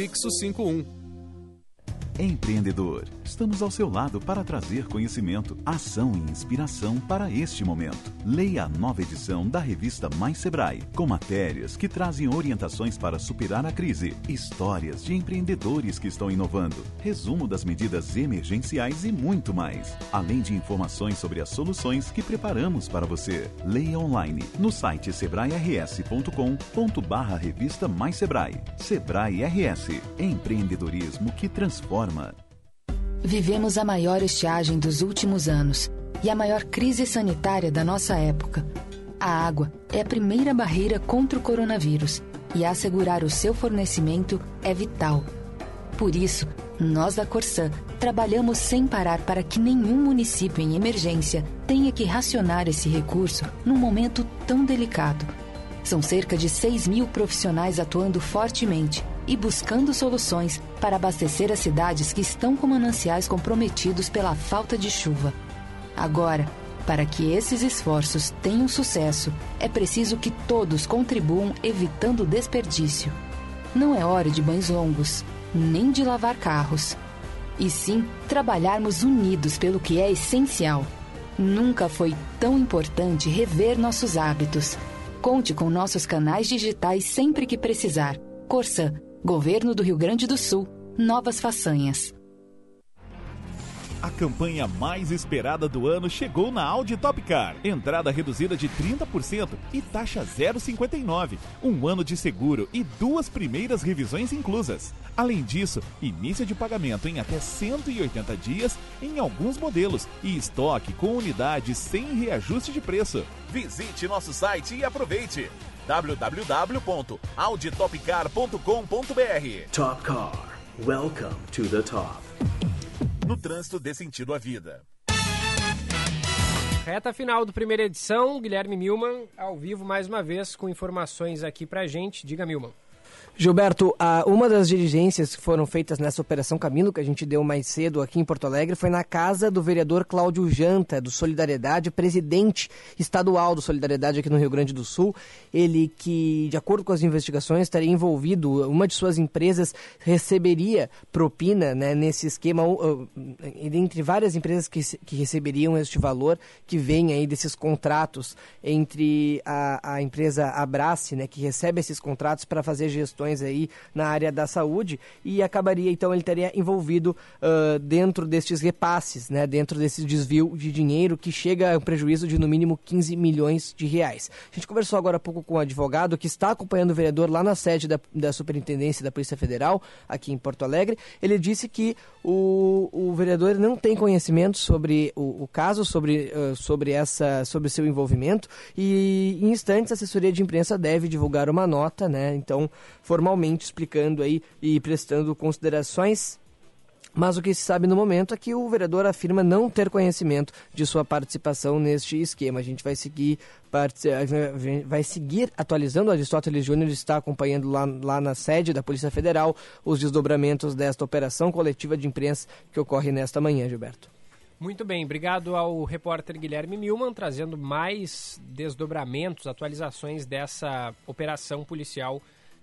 prefixo 51. Empreendedor, estamos ao seu lado para trazer conhecimento, ação e inspiração para este momento. Leia a nova edição da revista Mais Sebrae, com matérias que trazem orientações para superar a crise, histórias de empreendedores que estão inovando, resumo das medidas emergenciais e muito mais. Além de informações sobre as soluções que preparamos para você. Leia online no site sebrae-rs.com.br revista Mais Sebrae. Sebrae RS, empreendedorismo que transforma Vivemos a maior estiagem dos últimos anos e a maior crise sanitária da nossa época. A água é a primeira barreira contra o coronavírus e assegurar o seu fornecimento é vital. Por isso, nós da Corsã trabalhamos sem parar para que nenhum município em emergência tenha que racionar esse recurso num momento tão delicado. São cerca de 6 mil profissionais atuando fortemente e buscando soluções para abastecer as cidades que estão com mananciais comprometidos pela falta de chuva. Agora, para que esses esforços tenham sucesso, é preciso que todos contribuam evitando desperdício. Não é hora de banhos longos, nem de lavar carros. E sim trabalharmos unidos pelo que é essencial. Nunca foi tão importante rever nossos hábitos. Conte com nossos canais digitais sempre que precisar. Corsan Governo do Rio Grande do Sul. Novas façanhas. A campanha mais esperada do ano chegou na Audi Top Car. Entrada reduzida de 30% e taxa 0,59. Um ano de seguro e duas primeiras revisões inclusas. Além disso, início de pagamento em até 180 dias em alguns modelos e estoque com unidades sem reajuste de preço. Visite nosso site e aproveite www.auditopcar.com.br Top Car. Welcome to the top. No trânsito dê sentido à vida. Reta final do primeira edição, Guilherme Milman, ao vivo mais uma vez, com informações aqui pra gente. Diga, Milman. Gilberto, uma das diligências que foram feitas nessa Operação Camino, que a gente deu mais cedo aqui em Porto Alegre, foi na casa do vereador Cláudio Janta, do Solidariedade, presidente estadual do Solidariedade aqui no Rio Grande do Sul. Ele que, de acordo com as investigações, estaria envolvido, uma de suas empresas receberia propina né, nesse esquema, entre várias empresas que, que receberiam este valor, que vem aí desses contratos entre a, a empresa Abrace, né, que recebe esses contratos para fazer gestões aí na área da saúde e acabaria, então, ele teria envolvido uh, dentro destes repasses, né, dentro desse desvio de dinheiro que chega a um prejuízo de no mínimo 15 milhões de reais. A gente conversou agora há pouco com o um advogado que está acompanhando o vereador lá na sede da, da Superintendência da Polícia Federal, aqui em Porto Alegre. Ele disse que o, o vereador não tem conhecimento sobre o, o caso, sobre, uh, sobre, essa, sobre seu envolvimento e em instantes a assessoria de imprensa deve divulgar uma nota, né? Então, formalmente explicando aí e prestando considerações mas o que se sabe no momento é que o vereador afirma não ter conhecimento de sua participação neste esquema. A gente vai seguir, vai seguir atualizando. O Aristóteles Júnior está acompanhando lá, lá na sede da Polícia Federal os desdobramentos desta operação coletiva de imprensa que ocorre nesta manhã, Gilberto. Muito bem, obrigado ao repórter Guilherme Milman, trazendo mais desdobramentos, atualizações dessa operação policial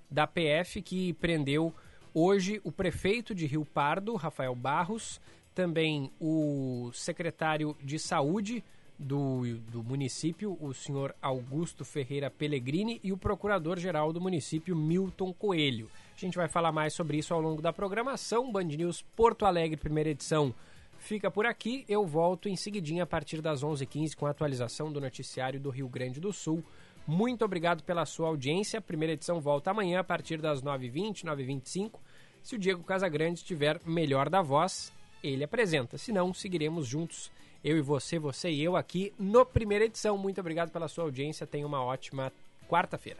da PF que prendeu hoje o prefeito de Rio Pardo, Rafael Barros, também o secretário de Saúde do, do município, o senhor Augusto Ferreira Pellegrini, e o procurador-geral do município, Milton Coelho. A gente vai falar mais sobre isso ao longo da programação. Band News Porto Alegre, primeira edição, fica por aqui. Eu volto em seguidinha a partir das 11h15 com a atualização do noticiário do Rio Grande do Sul. Muito obrigado pela sua audiência. A primeira edição volta amanhã a partir das 9h20, 9h25. Se o Diego Casagrande estiver melhor da voz, ele apresenta. Se não, seguiremos juntos, eu e você, você e eu aqui no primeira edição. Muito obrigado pela sua audiência. Tenha uma ótima quarta-feira.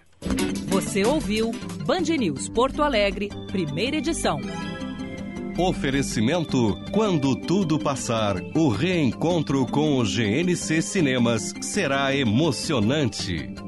Você ouviu Band News Porto Alegre, primeira edição. Oferecimento Quando tudo passar, o reencontro com o GNC Cinemas será emocionante.